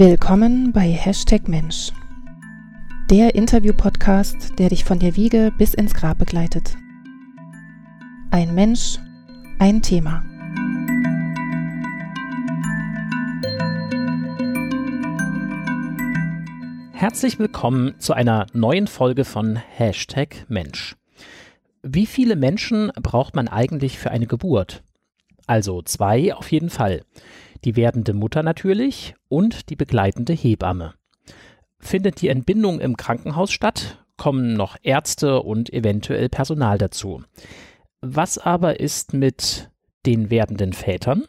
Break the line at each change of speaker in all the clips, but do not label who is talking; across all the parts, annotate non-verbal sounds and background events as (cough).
Willkommen bei Hashtag Mensch, der Interview-Podcast, der dich von der Wiege bis ins Grab begleitet. Ein Mensch, ein Thema.
Herzlich willkommen zu einer neuen Folge von Hashtag Mensch. Wie viele Menschen braucht man eigentlich für eine Geburt? Also zwei auf jeden Fall. Die werdende Mutter natürlich und die begleitende Hebamme. Findet die Entbindung im Krankenhaus statt, kommen noch Ärzte und eventuell Personal dazu. Was aber ist mit den werdenden Vätern?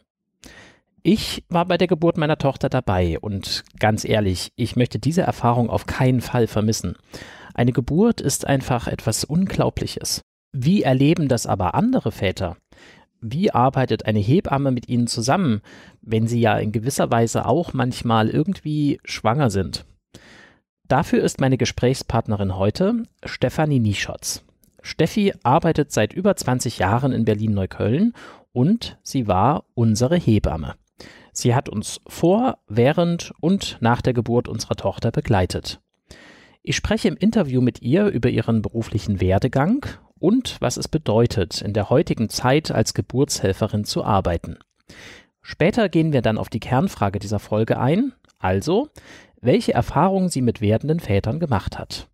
Ich war bei der Geburt meiner Tochter dabei und ganz ehrlich, ich möchte diese Erfahrung auf keinen Fall vermissen. Eine Geburt ist einfach etwas Unglaubliches. Wie erleben das aber andere Väter? Wie arbeitet eine Hebamme mit ihnen zusammen, wenn sie ja in gewisser Weise auch manchmal irgendwie schwanger sind? Dafür ist meine Gesprächspartnerin heute Stefanie Nischotz. Steffi arbeitet seit über 20 Jahren in Berlin-Neukölln und sie war unsere Hebamme. Sie hat uns vor, während und nach der Geburt unserer Tochter begleitet. Ich spreche im Interview mit ihr über ihren beruflichen Werdegang und was es bedeutet, in der heutigen Zeit als Geburtshelferin zu arbeiten. Später gehen wir dann auf die Kernfrage dieser Folge ein, also welche Erfahrungen sie mit werdenden Vätern gemacht hat.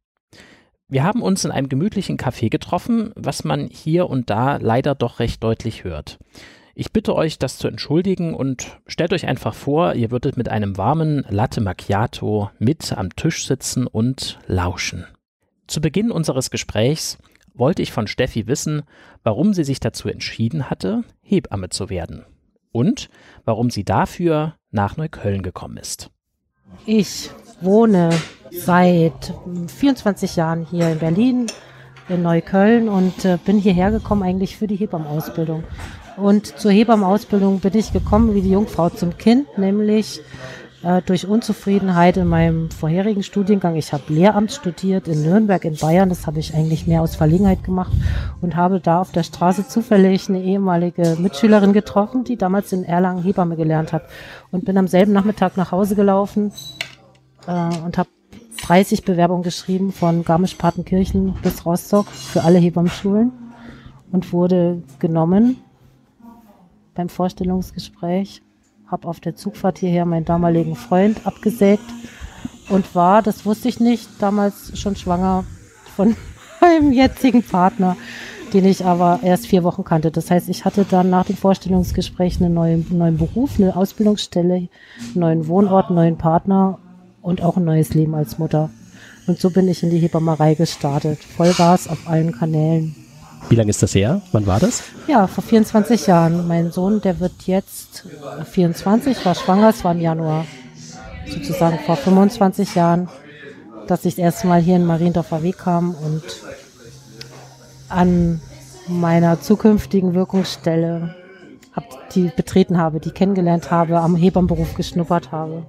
Wir haben uns in einem gemütlichen Café getroffen, was man hier und da leider doch recht deutlich hört. Ich bitte euch, das zu entschuldigen und stellt euch einfach vor, ihr würdet mit einem warmen Latte Macchiato mit am Tisch sitzen und lauschen. Zu Beginn unseres Gesprächs wollte ich von Steffi wissen, warum sie sich dazu entschieden hatte, Hebamme zu werden und warum sie dafür nach Neukölln gekommen ist.
Ich wohne seit 24 Jahren hier in Berlin, in Neukölln und äh, bin hierher gekommen eigentlich für die Hebammenausbildung. Und zur Hebammenausbildung bin ich gekommen wie die Jungfrau zum Kind, nämlich äh, durch Unzufriedenheit in meinem vorherigen Studiengang. Ich habe Lehramt studiert in Nürnberg in Bayern. Das habe ich eigentlich mehr aus Verlegenheit gemacht und habe da auf der Straße zufällig eine ehemalige Mitschülerin getroffen, die damals in Erlangen Hebamme gelernt hat. Und bin am selben Nachmittag nach Hause gelaufen äh, und habe 30 Bewerbungen geschrieben von Garmisch-Partenkirchen bis Rostock für alle Hebammenschulen und wurde genommen beim Vorstellungsgespräch, habe auf der Zugfahrt hierher meinen damaligen Freund abgesägt und war, das wusste ich nicht, damals schon schwanger von (laughs) meinem jetzigen Partner, den ich aber erst vier Wochen kannte. Das heißt, ich hatte dann nach dem Vorstellungsgespräch einen neuen, neuen Beruf, eine Ausbildungsstelle, einen neuen Wohnort, einen neuen Partner und auch ein neues Leben als Mutter. Und so bin ich in die Hebammerei gestartet. Vollgas auf allen Kanälen.
Wie lange ist das her? Wann war das?
Ja, vor 24 Jahren. Mein Sohn, der wird jetzt 24, war schwanger, es war im Januar. Sozusagen vor 25 Jahren, dass ich das erste Mal hier in Mariendorfer Weg kam und an meiner zukünftigen Wirkungsstelle hab, die betreten habe, die kennengelernt habe, am Hebammenberuf geschnuppert habe.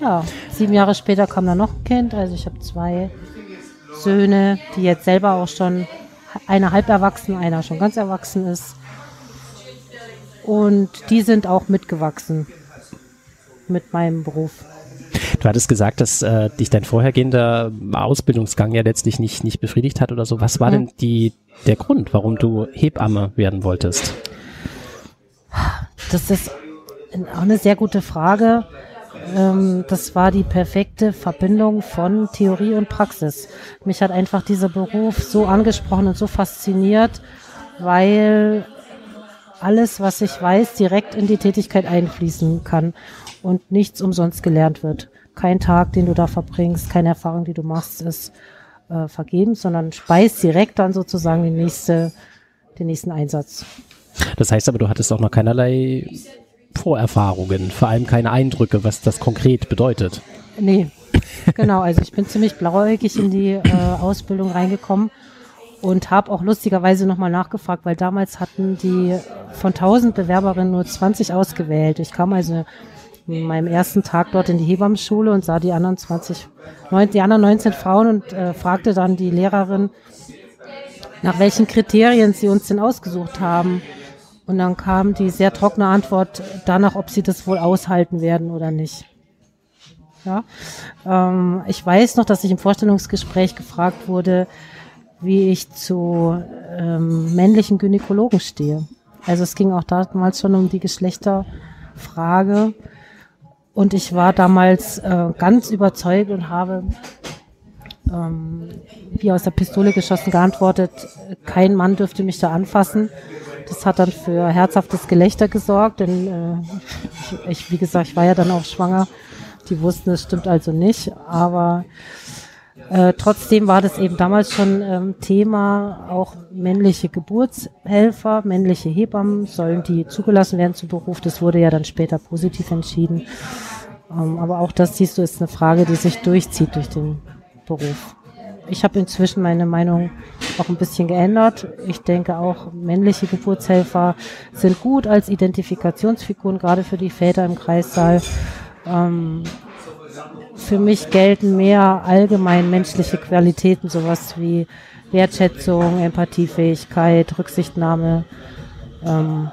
Ja, sieben Jahre später kam dann noch ein Kind, also ich habe zwei Söhne, die jetzt selber auch schon einer halb erwachsen, einer schon ganz erwachsen ist. Und die sind auch mitgewachsen mit meinem Beruf.
Du hattest gesagt, dass äh, dich dein vorhergehender Ausbildungsgang ja letztlich nicht, nicht befriedigt hat oder so. Was war mhm. denn die, der Grund, warum du Hebamme werden wolltest?
Das ist auch eine sehr gute Frage ähm, das war die perfekte Verbindung von Theorie und Praxis. Mich hat einfach dieser Beruf so angesprochen und so fasziniert, weil alles, was ich weiß, direkt in die Tätigkeit einfließen kann und nichts umsonst gelernt wird. Kein Tag, den du da verbringst, keine Erfahrung, die du machst, ist äh, vergeben, sondern speist direkt dann sozusagen den, nächste, den nächsten Einsatz.
Das heißt aber, du hattest auch noch keinerlei Vorerfahrungen, vor allem keine Eindrücke, was das konkret bedeutet.
Nee, genau. Also ich bin ziemlich blauäugig in die äh, Ausbildung reingekommen und habe auch lustigerweise nochmal nachgefragt, weil damals hatten die von 1000 Bewerberinnen nur 20 ausgewählt. Ich kam also in meinem ersten Tag dort in die Hebammenschule und sah die anderen 20, die anderen 19 Frauen und äh, fragte dann die Lehrerin, nach welchen Kriterien sie uns denn ausgesucht haben. Und dann kam die sehr trockene Antwort danach, ob sie das wohl aushalten werden oder nicht. Ja. Ähm, ich weiß noch, dass ich im Vorstellungsgespräch gefragt wurde, wie ich zu ähm, männlichen Gynäkologen stehe. Also es ging auch damals schon um die Geschlechterfrage. Und ich war damals äh, ganz überzeugt und habe ähm, wie aus der Pistole geschossen geantwortet, kein Mann dürfte mich da anfassen. Das hat dann für herzhaftes Gelächter gesorgt, denn äh, ich, ich, wie gesagt, ich war ja dann auch schwanger. Die wussten, es stimmt also nicht, aber äh, trotzdem war das eben damals schon ähm, Thema, auch männliche Geburtshelfer, männliche Hebammen, sollen die zugelassen werden zum Beruf. Das wurde ja dann später positiv entschieden. Ähm, aber auch das siehst du, ist eine Frage, die sich durchzieht durch den Beruf. Ich habe inzwischen meine Meinung auch ein bisschen geändert. Ich denke auch, männliche Geburtshelfer sind gut als Identifikationsfiguren, gerade für die Väter im Kreissaal. Ähm, für mich gelten mehr allgemein menschliche Qualitäten, sowas wie Wertschätzung, Empathiefähigkeit, Rücksichtnahme, ähm,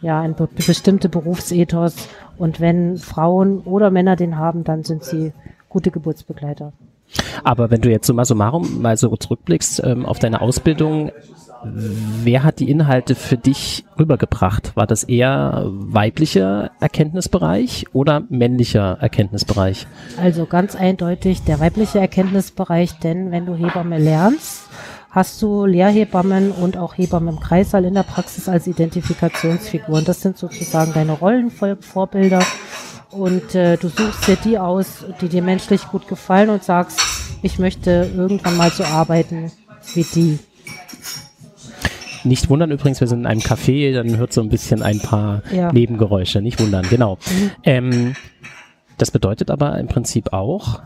ja, ein be bestimmte Berufsethos. Und wenn Frauen oder Männer den haben, dann sind sie gute Geburtsbegleiter.
Aber wenn du jetzt summa summarum mal so zurückblickst ähm, auf deine Ausbildung, wer hat die Inhalte für dich rübergebracht? War das eher weiblicher Erkenntnisbereich oder männlicher Erkenntnisbereich?
Also ganz eindeutig der weibliche Erkenntnisbereich, denn wenn du Hebamme lernst, hast du Lehrhebammen und auch Hebammen im Kreissaal in der Praxis als Identifikationsfiguren. Das sind sozusagen deine Rollenvorbilder und äh, du suchst dir die aus, die dir menschlich gut gefallen und sagst, ich möchte irgendwann mal so arbeiten wie die.
Nicht wundern übrigens, wir sind in einem Café, dann hört so ein bisschen ein paar ja. Nebengeräusche. Nicht wundern, genau. Mhm. Ähm, das bedeutet aber im Prinzip auch,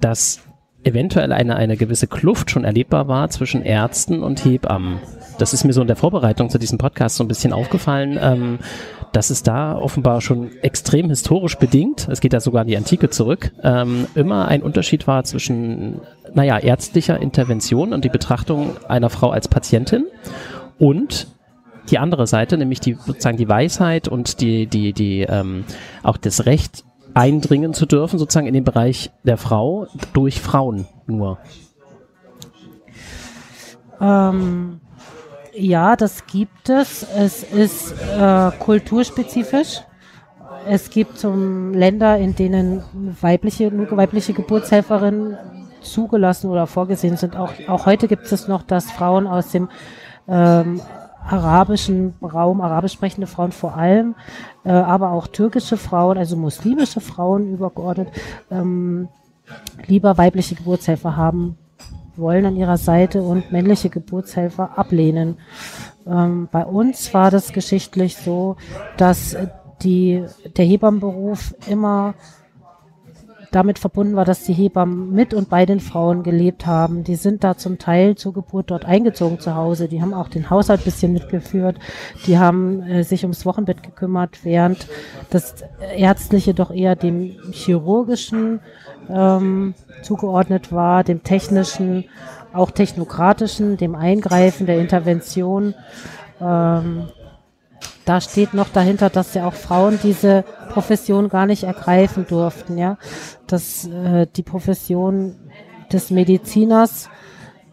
dass eventuell eine, eine gewisse Kluft schon erlebbar war zwischen Ärzten und Hebammen. Das ist mir so in der Vorbereitung zu diesem Podcast so ein bisschen aufgefallen. Ähm, dass es da offenbar schon extrem historisch bedingt, es geht da sogar in die Antike zurück, ähm, immer ein Unterschied war zwischen, naja, ärztlicher Intervention und die Betrachtung einer Frau als Patientin und die andere Seite, nämlich die sozusagen die Weisheit und die, die, die, ähm, auch das Recht eindringen zu dürfen, sozusagen in den Bereich der Frau durch Frauen nur.
Ähm, ja, das gibt es. Es ist äh, kulturspezifisch. Es gibt um, Länder, in denen weibliche, weibliche Geburtshelferinnen zugelassen oder vorgesehen sind. Auch, auch heute gibt es noch, dass Frauen aus dem ähm, arabischen Raum, arabisch sprechende Frauen vor allem, äh, aber auch türkische Frauen, also muslimische Frauen übergeordnet, ähm, lieber weibliche Geburtshelfer haben wollen an ihrer Seite und männliche Geburtshelfer ablehnen. Ähm, bei uns war das geschichtlich so, dass die, der Hebammenberuf immer damit verbunden war, dass die Hebammen mit und bei den Frauen gelebt haben. Die sind da zum Teil zur Geburt dort eingezogen zu Hause. Die haben auch den Haushalt bisschen mitgeführt. Die haben äh, sich ums Wochenbett gekümmert, während das Ärztliche doch eher dem chirurgischen ähm, zugeordnet war, dem technischen, auch technokratischen, dem Eingreifen, der Intervention. Ähm, da steht noch dahinter, dass ja auch Frauen diese Profession gar nicht ergreifen durften, ja. Dass äh, die Profession des Mediziners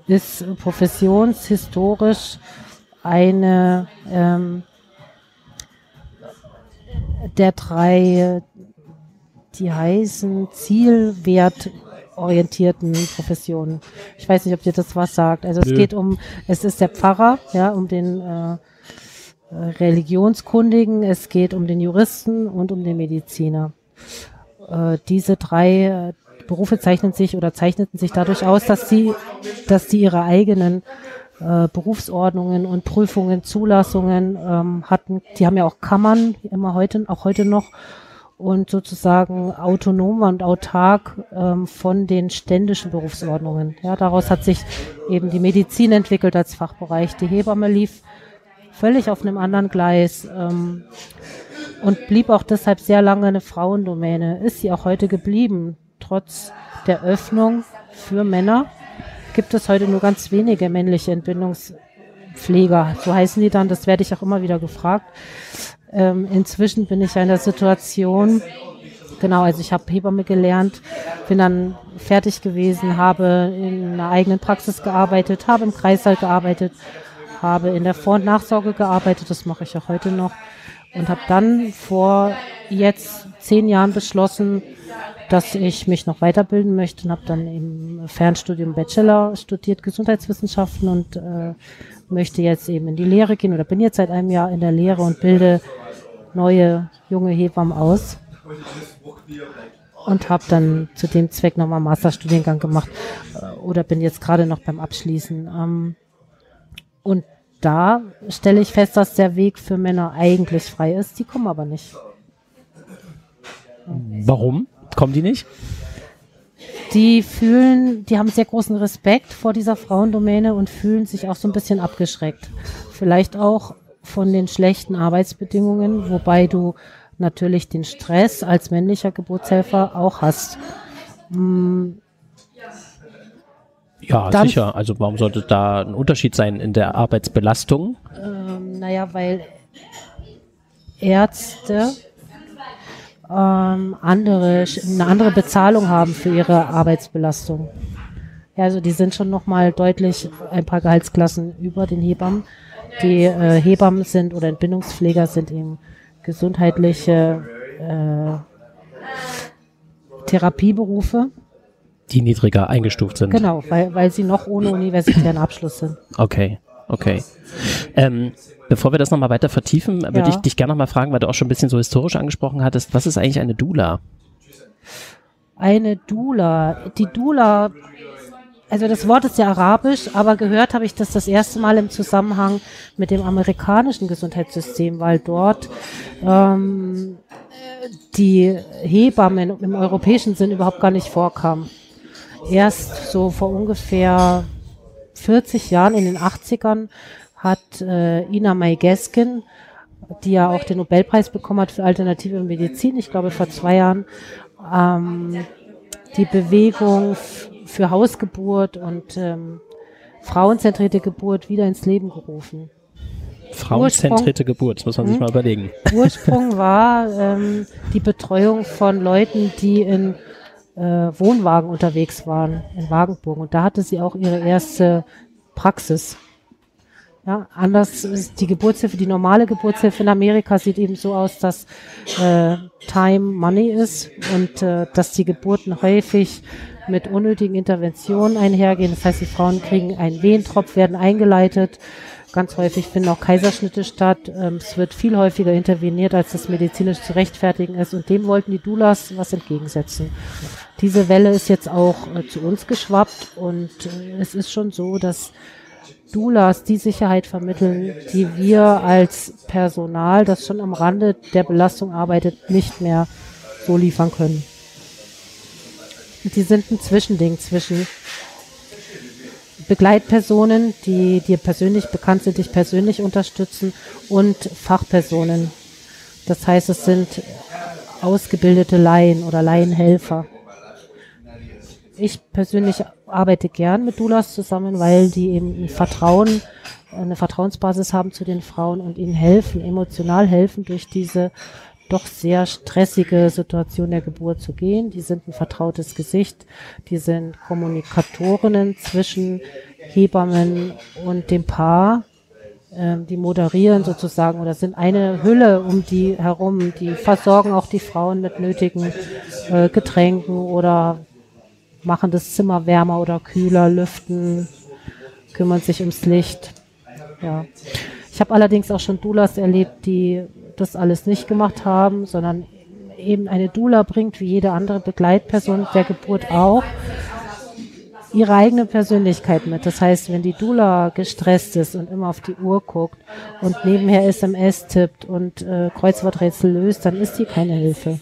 ist professionshistorisch eine ähm, der drei, die heißen zielwertorientierten Professionen. Ich weiß nicht, ob dir das was sagt. Also es Nö. geht um, es ist der Pfarrer, ja, um den äh, Religionskundigen, es geht um den Juristen und um den Mediziner. Äh, diese drei äh, Berufe zeichnen sich oder zeichneten sich dadurch aus, dass sie, dass sie ihre eigenen äh, Berufsordnungen und Prüfungen, Zulassungen ähm, hatten. Die haben ja auch Kammern, immer heute, auch heute noch und sozusagen autonom und autark ähm, von den ständischen Berufsordnungen. Ja, daraus hat sich eben die Medizin entwickelt als Fachbereich. Die Hebamme lief völlig auf einem anderen Gleis ähm, und blieb auch deshalb sehr lange eine Frauendomäne. Ist sie auch heute geblieben. Trotz der Öffnung für Männer gibt es heute nur ganz wenige männliche Entbindungspfleger. So heißen die dann, das werde ich auch immer wieder gefragt. Ähm, inzwischen bin ich in der Situation, genau, also ich habe Hebamme gelernt, bin dann fertig gewesen, habe in einer eigenen Praxis gearbeitet, habe im Kreißsaal gearbeitet, habe in der Vor- und Nachsorge gearbeitet, das mache ich auch heute noch. Und habe dann vor jetzt zehn Jahren beschlossen, dass ich mich noch weiterbilden möchte und habe dann im Fernstudium Bachelor studiert Gesundheitswissenschaften und äh, möchte jetzt eben in die Lehre gehen oder bin jetzt seit einem Jahr in der Lehre und bilde neue junge Hebammen aus und habe dann zu dem Zweck nochmal einen Masterstudiengang gemacht äh, oder bin jetzt gerade noch beim Abschließen. Ähm, und da stelle ich fest, dass der Weg für Männer eigentlich frei ist, die kommen aber nicht.
Warum kommen die nicht?
Die fühlen, die haben sehr großen Respekt vor dieser Frauendomäne und fühlen sich auch so ein bisschen abgeschreckt. Vielleicht auch von den schlechten Arbeitsbedingungen, wobei du natürlich den Stress als männlicher Geburtshelfer auch hast. Hm,
Ja,
Dann-
sicher. Also warum sollte da ein Unterschied sein in der Arbeitsbelastung?
Ähm, naja, weil Ärzte ähm, andere, eine andere Bezahlung haben für ihre Arbeitsbelastung. Ja, also die sind schon nochmal deutlich ein paar Gehaltsklassen über den Hebammen. Die äh, Hebammen sind oder Entbindungspfleger sind eben gesundheitliche äh, Therapieberufe.
Die niedriger eingestuft sind.
Genau, weil, weil sie noch ohne universitären Abschluss sind.
Okay, okay. Ähm, bevor wir das nochmal weiter vertiefen, würde
Ja.
ich dich gerne nochmal fragen, weil du auch schon ein bisschen so historisch angesprochen hattest, was ist eigentlich eine Dula?
Eine Dula. Die Dula, also das Wort ist ja arabisch, aber gehört habe ich das das erste Mal im Zusammenhang mit dem amerikanischen Gesundheitssystem, weil dort ähm, die Hebammen im europäischen Sinn überhaupt gar nicht vorkamen. Erst so vor ungefähr 40 Jahren in den 80ern hat äh, Ina May Gaskin, die ja auch den Nobelpreis bekommen hat für alternative Medizin, ich glaube vor zwei Jahren, ähm, die Bewegung für Hausgeburt und ähm, frauenzentrierte Geburt wieder ins Leben gerufen.
Frauenzentrierte Geburt, das muss man sich
Hm?
mal überlegen.
Ursprung (laughs) war ähm, die Betreuung von Leuten, die in äh, Wohnwagen unterwegs waren, in Wagenburg. Und da hatte sie auch ihre erste Praxis. Ja, anders ist die Geburtshilfe, die normale Geburtshilfe in Amerika sieht eben so aus, dass äh, Time Money ist und äh, dass die Geburten häufig mit unnötigen Interventionen einhergehen. Das heißt, die Frauen kriegen einen Wehentropf, werden eingeleitet. Ganz häufig finden auch Kaiserschnitte statt. Ähm, es wird viel häufiger interveniert, als das medizinisch zu rechtfertigen ist. Und dem wollten die Doulas was entgegensetzen. Diese Welle ist jetzt auch äh, zu uns geschwappt und äh, es ist schon so, dass Doulas die Sicherheit vermitteln, die wir als Personal, das schon am Rande der Belastung arbeitet, nicht mehr so liefern können. Die sind ein Zwischending zwischen Begleitpersonen, die dir persönlich bekannt sind, dich persönlich unterstützen und Fachpersonen. Das heißt, es sind ausgebildete Laien oder Laienhelfer. Ich persönlich arbeite gern mit Doulas zusammen, weil die eben ein Vertrauen, eine Vertrauensbasis haben zu den Frauen und ihnen helfen, emotional helfen, durch diese doch sehr stressige Situation der Geburt zu gehen. Die sind ein vertrautes Gesicht, die sind Kommunikatorinnen zwischen Hebammen und dem Paar. Ähm, die moderieren sozusagen oder sind eine Hülle um die herum. Die versorgen auch die Frauen mit nötigen äh, Getränken oder machen das Zimmer wärmer oder kühler, lüften, kümmern sich ums Licht. Ja. Ich habe allerdings auch schon Doulas erlebt, die das alles nicht gemacht haben, sondern eben eine Doula bringt, wie jede andere Begleitperson der Geburt auch, ihre eigene Persönlichkeit mit. Das heißt, wenn die Doula gestresst ist und immer auf die Uhr guckt und nebenher SMS tippt und äh, Kreuzworträtsel löst, dann ist die keine Hilfe.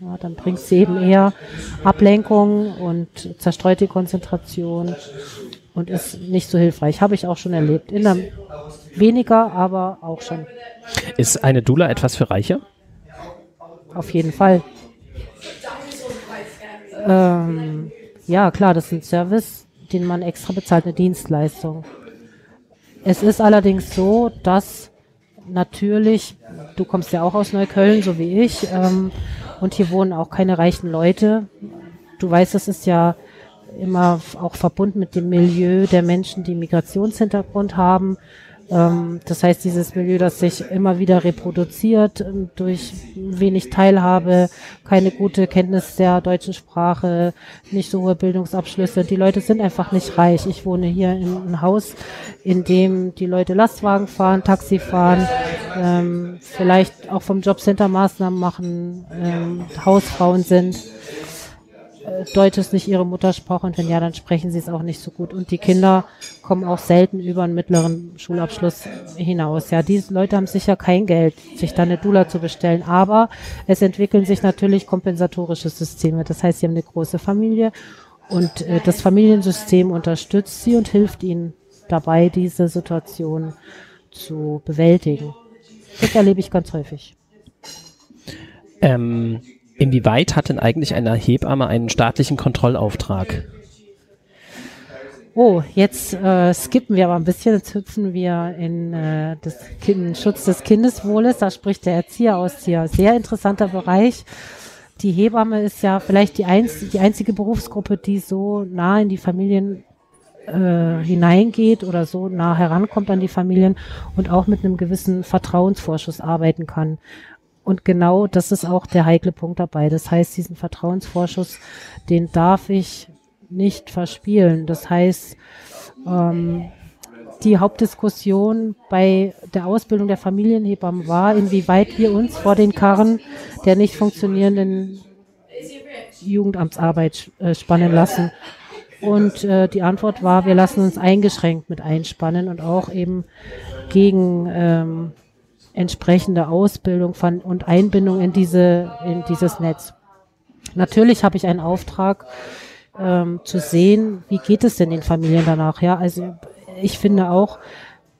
Ja, dann bringt sie eben eher Ablenkung und zerstreut die Konzentration und ist nicht so hilfreich. Habe ich auch schon erlebt. In der weniger, aber auch schon.
Ist eine Dula etwas für Reiche?
Auf jeden Fall. Ähm, ja, klar, das ist ein Service, den man extra bezahlt, eine Dienstleistung. Es ist allerdings so, dass natürlich, du kommst ja auch aus Neukölln, so wie ich, ähm, Und hier wohnen auch keine reichen Leute. Du weißt, das ist ja immer auch verbunden mit dem Milieu der Menschen, die Migrationshintergrund haben. Ähm, das heißt, dieses Milieu, das sich immer wieder reproduziert ähm, durch wenig Teilhabe, keine gute Kenntnis der deutschen Sprache, nicht so hohe Bildungsabschlüsse. Die Leute sind einfach nicht reich. Ich wohne hier in einem Haus, in dem die Leute Lastwagen fahren, Taxi fahren, ähm, vielleicht auch vom Jobcenter Maßnahmen machen, ähm, Hausfrauen sind. Deutsch ist nicht ihre Muttersprache und wenn ja, dann sprechen sie es auch nicht so gut. Und die Kinder kommen auch selten über einen mittleren Schulabschluss hinaus. Ja, diese Leute haben sicher kein Geld, sich da eine Dula zu bestellen, aber es entwickeln sich natürlich kompensatorische Systeme. Das heißt, sie haben eine große Familie und äh, das Familiensystem unterstützt sie und hilft ihnen dabei, diese Situation zu bewältigen. Das erlebe ich ganz häufig.
Ähm, Inwieweit hat denn eigentlich eine Hebamme einen staatlichen Kontrollauftrag?
Oh, jetzt äh, skippen wir aber ein bisschen, jetzt hüpfen wir in äh, das kind, Schutz des Kindeswohles. Da spricht der Erzieher aus hier. Sehr interessanter Bereich. Die Hebamme ist ja vielleicht die, einz die einzige Berufsgruppe, die so nah in die Familien äh, hineingeht oder so nah herankommt an die Familien und auch mit einem gewissen Vertrauensvorschuss arbeiten kann. Und genau das ist auch der heikle Punkt dabei. Das heißt, diesen Vertrauensvorschuss, den darf ich nicht verspielen. Das heißt, ähm, die Hauptdiskussion bei der Ausbildung der Familienhebammen war, inwieweit wir uns vor den Karren der nicht funktionierenden Jugendamtsarbeit äh, spannen lassen. Und äh, die Antwort war, wir lassen uns eingeschränkt mit einspannen und auch eben gegen ähm, entsprechende Ausbildung von, und Einbindung in diese, in dieses Netz. Natürlich habe ich einen Auftrag, ähm, zu sehen, wie geht es denn den Familien danach. Ja, also ich finde auch,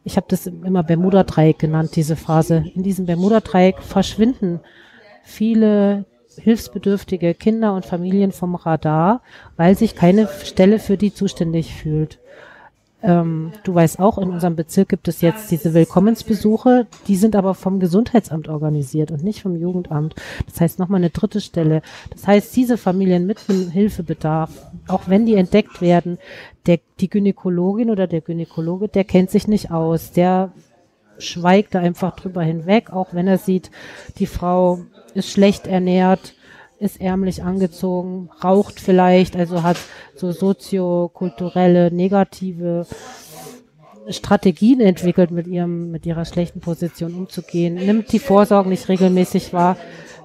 ich habe das immer Bermuda-Dreieck genannt, diese Phase. In diesem Bermuda-Dreieck verschwinden viele hilfsbedürftige Kinder und Familien vom Radar, weil sich keine Stelle für die zuständig fühlt. Ähm, du weißt auch, in unserem Bezirk gibt es jetzt diese Willkommensbesuche, die sind aber vom Gesundheitsamt organisiert und nicht vom Jugendamt. Das heißt nochmal eine dritte Stelle. Das heißt, diese Familien mit Hilfebedarf, auch wenn die entdeckt werden, der, die Gynäkologin oder der Gynäkologe, der kennt sich nicht aus, der schweigt da einfach drüber hinweg, auch wenn er sieht, die Frau ist schlecht ernährt, ist ärmlich angezogen, raucht vielleicht, also hat so soziokulturelle negative Strategien entwickelt, mit ihrem, mit ihrer schlechten Position umzugehen, nimmt die Vorsorge nicht regelmäßig wahr.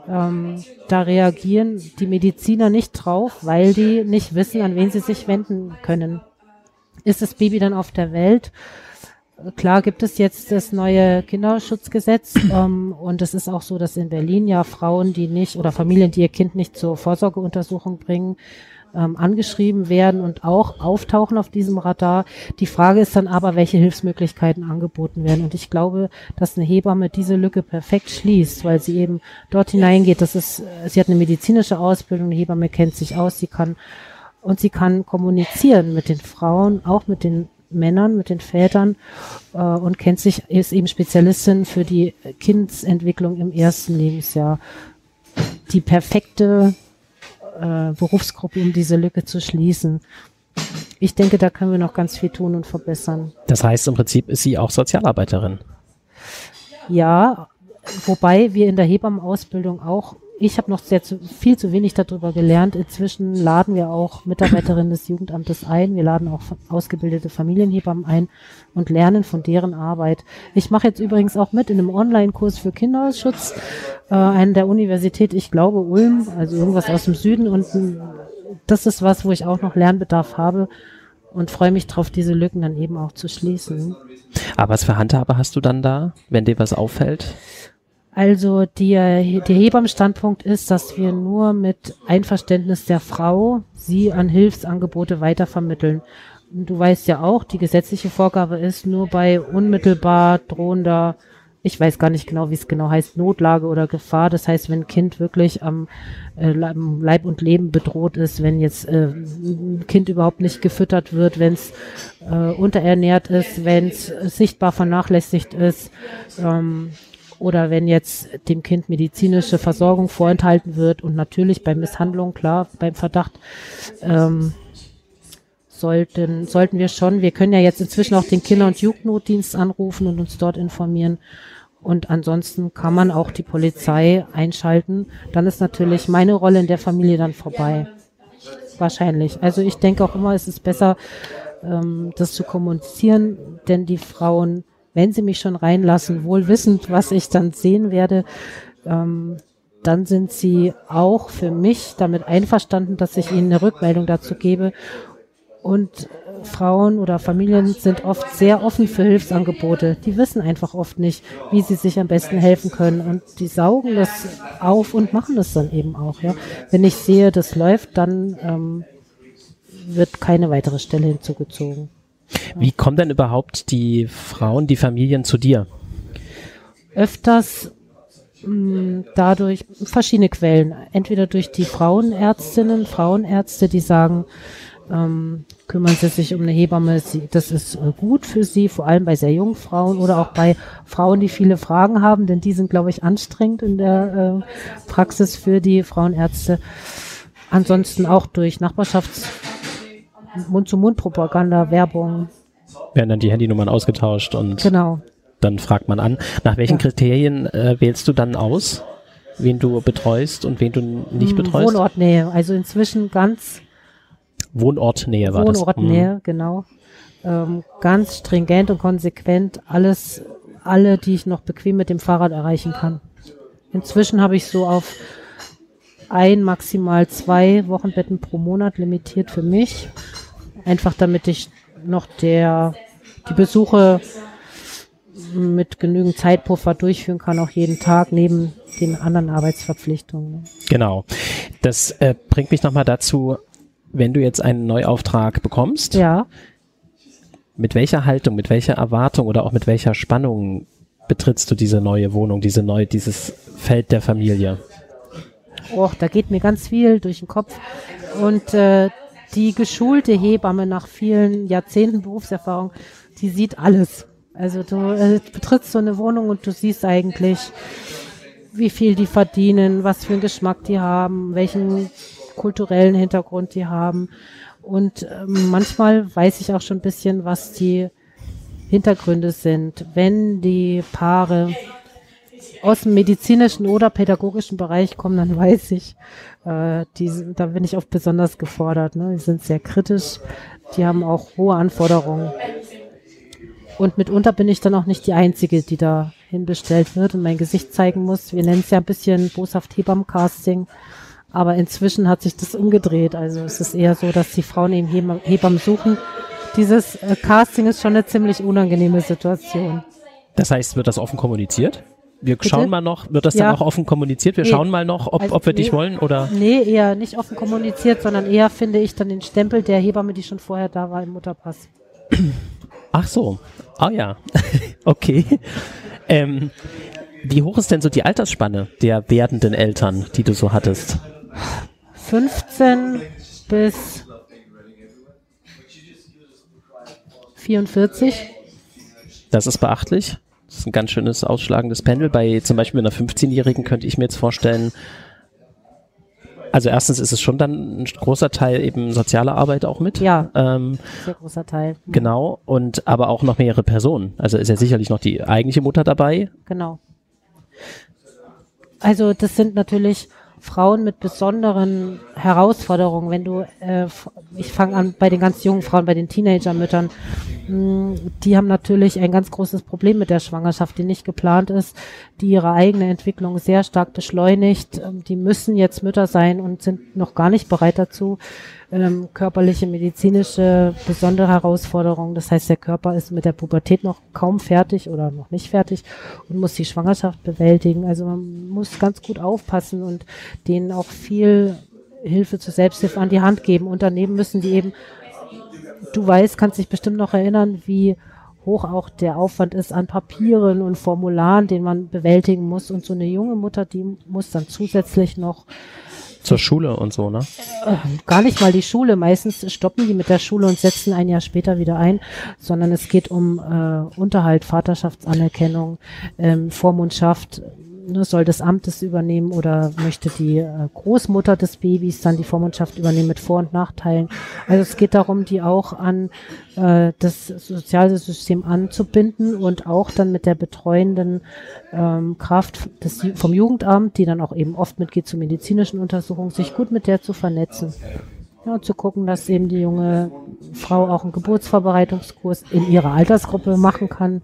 Ähm, da reagieren die Mediziner nicht drauf, weil die nicht wissen, an wen sie sich wenden können. Ist das Baby dann auf der Welt? Klar gibt es jetzt das neue Kinderschutzgesetz ähm, und es ist auch so, dass in Berlin ja Frauen, die nicht oder Familien, die ihr Kind nicht zur Vorsorgeuntersuchung bringen, ähm, angeschrieben werden und auch auftauchen auf diesem Radar. Die Frage ist dann aber, welche Hilfsmöglichkeiten angeboten werden. Und ich glaube, dass eine Hebamme diese Lücke perfekt schließt, weil sie eben dort hineingeht. Das ist, sie hat eine medizinische Ausbildung, eine Hebamme kennt sich aus, sie kann und sie kann kommunizieren mit den Frauen, auch mit den Männern, mit den Vätern äh, und kennt sich, ist eben Spezialistin für die Kindsentwicklung im ersten Lebensjahr. Die perfekte äh, Berufsgruppe, um diese Lücke zu schließen. Ich denke, da können wir noch ganz viel tun und verbessern.
Das heißt, im Prinzip ist sie auch Sozialarbeiterin.
Ja, wobei wir in der Hebammenausbildung auch ich habe noch sehr zu, viel zu wenig darüber gelernt. Inzwischen laden wir auch Mitarbeiterinnen des Jugendamtes ein. Wir laden auch ausgebildete Familienhebammen ein und lernen von deren Arbeit. Ich mache jetzt übrigens auch mit in einem Online-Kurs für Kinderschutz äh, an der Universität, ich glaube Ulm, also irgendwas aus dem Süden. Und das ist was, wo ich auch noch Lernbedarf habe und freue mich darauf, diese Lücken dann eben auch zu schließen.
Aber was für Handhabe hast du dann da, wenn dir was auffällt?
Also der, der Hebammenstandpunkt ist, dass wir nur mit Einverständnis der Frau sie an Hilfsangebote weitervermitteln. Du weißt ja auch, die gesetzliche Vorgabe ist nur bei unmittelbar drohender, ich weiß gar nicht genau, wie es genau heißt, Notlage oder Gefahr. Das heißt, wenn ein Kind wirklich am äh, Leib und Leben bedroht ist, wenn jetzt äh, ein Kind überhaupt nicht gefüttert wird, wenn es äh, unterernährt ist, wenn es sichtbar vernachlässigt ist, ähm, oder wenn jetzt dem Kind medizinische Versorgung vorenthalten wird und natürlich bei Misshandlung, klar, beim Verdacht, ähm, sollten, sollten wir schon, wir können ja jetzt inzwischen auch den Kinder- und Jugendnotdienst anrufen und uns dort informieren. Und ansonsten kann man auch die Polizei einschalten. Dann ist natürlich meine Rolle in der Familie dann vorbei. Wahrscheinlich. Also ich denke auch immer, es ist besser, ähm, das zu kommunizieren, denn die Frauen, wenn sie mich schon reinlassen, wohl wissend, was ich dann sehen werde, ähm, dann sind sie auch für mich damit einverstanden, dass ich ihnen eine Rückmeldung dazu gebe und äh, Frauen oder Familien sind oft sehr offen für Hilfsangebote. Die wissen einfach oft nicht, wie sie sich am besten helfen können. Und die saugen das auf und machen das dann eben auch. Ja. Wenn ich sehe, das läuft, dann ähm, wird keine weitere Stelle hinzugezogen.
Wie kommen denn überhaupt die Frauen, die Familien zu dir?
Öfters mh, hm, dadurch verschiedene Quellen. Entweder durch die Frauenärztinnen, Frauenärzte, die sagen, ähm, kümmern sie sich um eine Hebamme. Sie, das ist äh, gut für sie, vor allem bei sehr jungen Frauen oder auch bei Frauen, die viele Fragen haben, denn die sind, glaube ich, anstrengend in der äh, Praxis für die Frauenärzte. Ansonsten auch durch Nachbarschafts- Mund-zu-Mund-Propaganda, Werbung.
Werden dann die Handynummern ausgetauscht und
genau.
dann fragt man an. Nach welchen ja. Kriterien äh, wählst du dann aus, wen du betreust und wen du nicht hm, betreust?
Wohnortnähe. Also inzwischen ganz
Wohnortnähe war
das. Wohnortnähe, mhm. genau. Ähm, ganz stringent und konsequent alles, alle, die ich noch bequem mit dem Fahrrad erreichen kann. Inzwischen habe ich so auf ein, maximal zwei Wochenbetten pro Monat limitiert für mich. Einfach damit ich noch der, die Besuche mit genügend Zeitpuffer durchführen kann, auch jeden Tag neben den anderen Arbeitsverpflichtungen.
Genau. Das äh, bringt mich nochmal dazu, wenn du jetzt einen Neuauftrag bekommst,
ja.
mit welcher Haltung, mit welcher Erwartung oder auch mit welcher Spannung betrittst du diese neue Wohnung, diese neue, dieses Feld der Familie?
Och, da geht mir ganz viel durch den Kopf. Und äh, die geschulte Hebamme nach vielen Jahrzehnten Berufserfahrung, die sieht alles. Also du äh, betrittst so eine Wohnung und du siehst eigentlich, wie viel die verdienen, was für einen Geschmack die haben, welchen kulturellen Hintergrund die haben. Und äh, manchmal weiß ich auch schon ein bisschen, was die Hintergründe sind. Wenn die Paare aus dem medizinischen oder pädagogischen Bereich kommen, dann weiß ich, äh, die, da bin ich oft besonders gefordert. Ne? Die sind sehr kritisch, die haben auch hohe Anforderungen. Und mitunter bin ich dann auch nicht die Einzige, die da hinbestellt wird und mein Gesicht zeigen muss. Wir nennen es ja ein bisschen boshaft Hebammencasting. Aber inzwischen hat sich das umgedreht. Also es ist eher so, dass die Frauen eben Hebammen suchen. Dieses äh, Casting ist schon eine ziemlich unangenehme Situation.
Das heißt, wird das offen kommuniziert? Wir Bitte? schauen mal noch, wird das ja. dann auch offen kommuniziert? Wir nee. schauen mal noch, ob, also, ob wir nee. dich wollen oder?
Nee, eher nicht offen kommuniziert, sondern eher finde ich dann den Stempel der Hebamme, die schon vorher da war im Mutterpass. (clears throat)
Ach so. Ah ja. (laughs) okay. Ähm, wie hoch ist denn so die Altersspanne der werdenden Eltern, die du so hattest?
15 bis 44.
Das ist beachtlich. Das ist ein ganz schönes ausschlagendes Pendel. Bei zum Beispiel einer 15-Jährigen könnte ich mir jetzt vorstellen, also erstens ist es schon dann ein großer Teil eben soziale Arbeit auch mit.
Ja. Ähm, sehr großer Teil.
Genau. Und aber auch noch mehrere Personen. Also ist ja sicherlich noch die eigentliche Mutter dabei.
Genau. Also das sind natürlich Frauen mit besonderen Herausforderungen. Wenn du, äh, ich fange an bei den ganz jungen Frauen, bei den Teenagermüttern, hm, die haben natürlich ein ganz großes Problem mit der Schwangerschaft, die nicht geplant ist, die ihre eigene Entwicklung sehr stark beschleunigt. Ähm, die müssen jetzt Mütter sein und sind noch gar nicht bereit dazu ähm, körperliche, medizinische besondere Herausforderungen. Das heißt, der Körper ist mit der Pubertät noch kaum fertig oder noch nicht fertig und muss die Schwangerschaft bewältigen. Also man muss ganz gut aufpassen und denen auch viel Hilfe zur Selbsthilfe an die Hand geben. Und daneben müssen die eben, du weißt, kannst dich bestimmt noch erinnern, wie hoch auch der Aufwand ist an Papieren und Formularen, den man bewältigen muss. Und so eine junge Mutter, die muss dann zusätzlich noch
zur Schule und so, ne?
Äh, gar nicht mal die Schule. Meistens stoppen die mit der Schule und setzen ein Jahr später wieder ein, sondern es geht um äh, Unterhalt, Vaterschaftsanerkennung, ähm, Vormundschaft, ne, soll das Amt es übernehmen oder möchte die äh, Großmutter des Babys dann die Vormundschaft übernehmen mit Vor- und Nachteilen. Also es geht darum, die auch an äh, das soziale System anzubinden und auch dann mit der betreuenden ähm, Kraft des, vom Jugendamt, die dann auch eben oft mitgeht zu medizinischen Untersuchungen, sich gut mit der zu vernetzen. Ja, zu gucken, dass eben die junge Frau auch einen Geburtsvorbereitungskurs in ihrer Altersgruppe machen kann,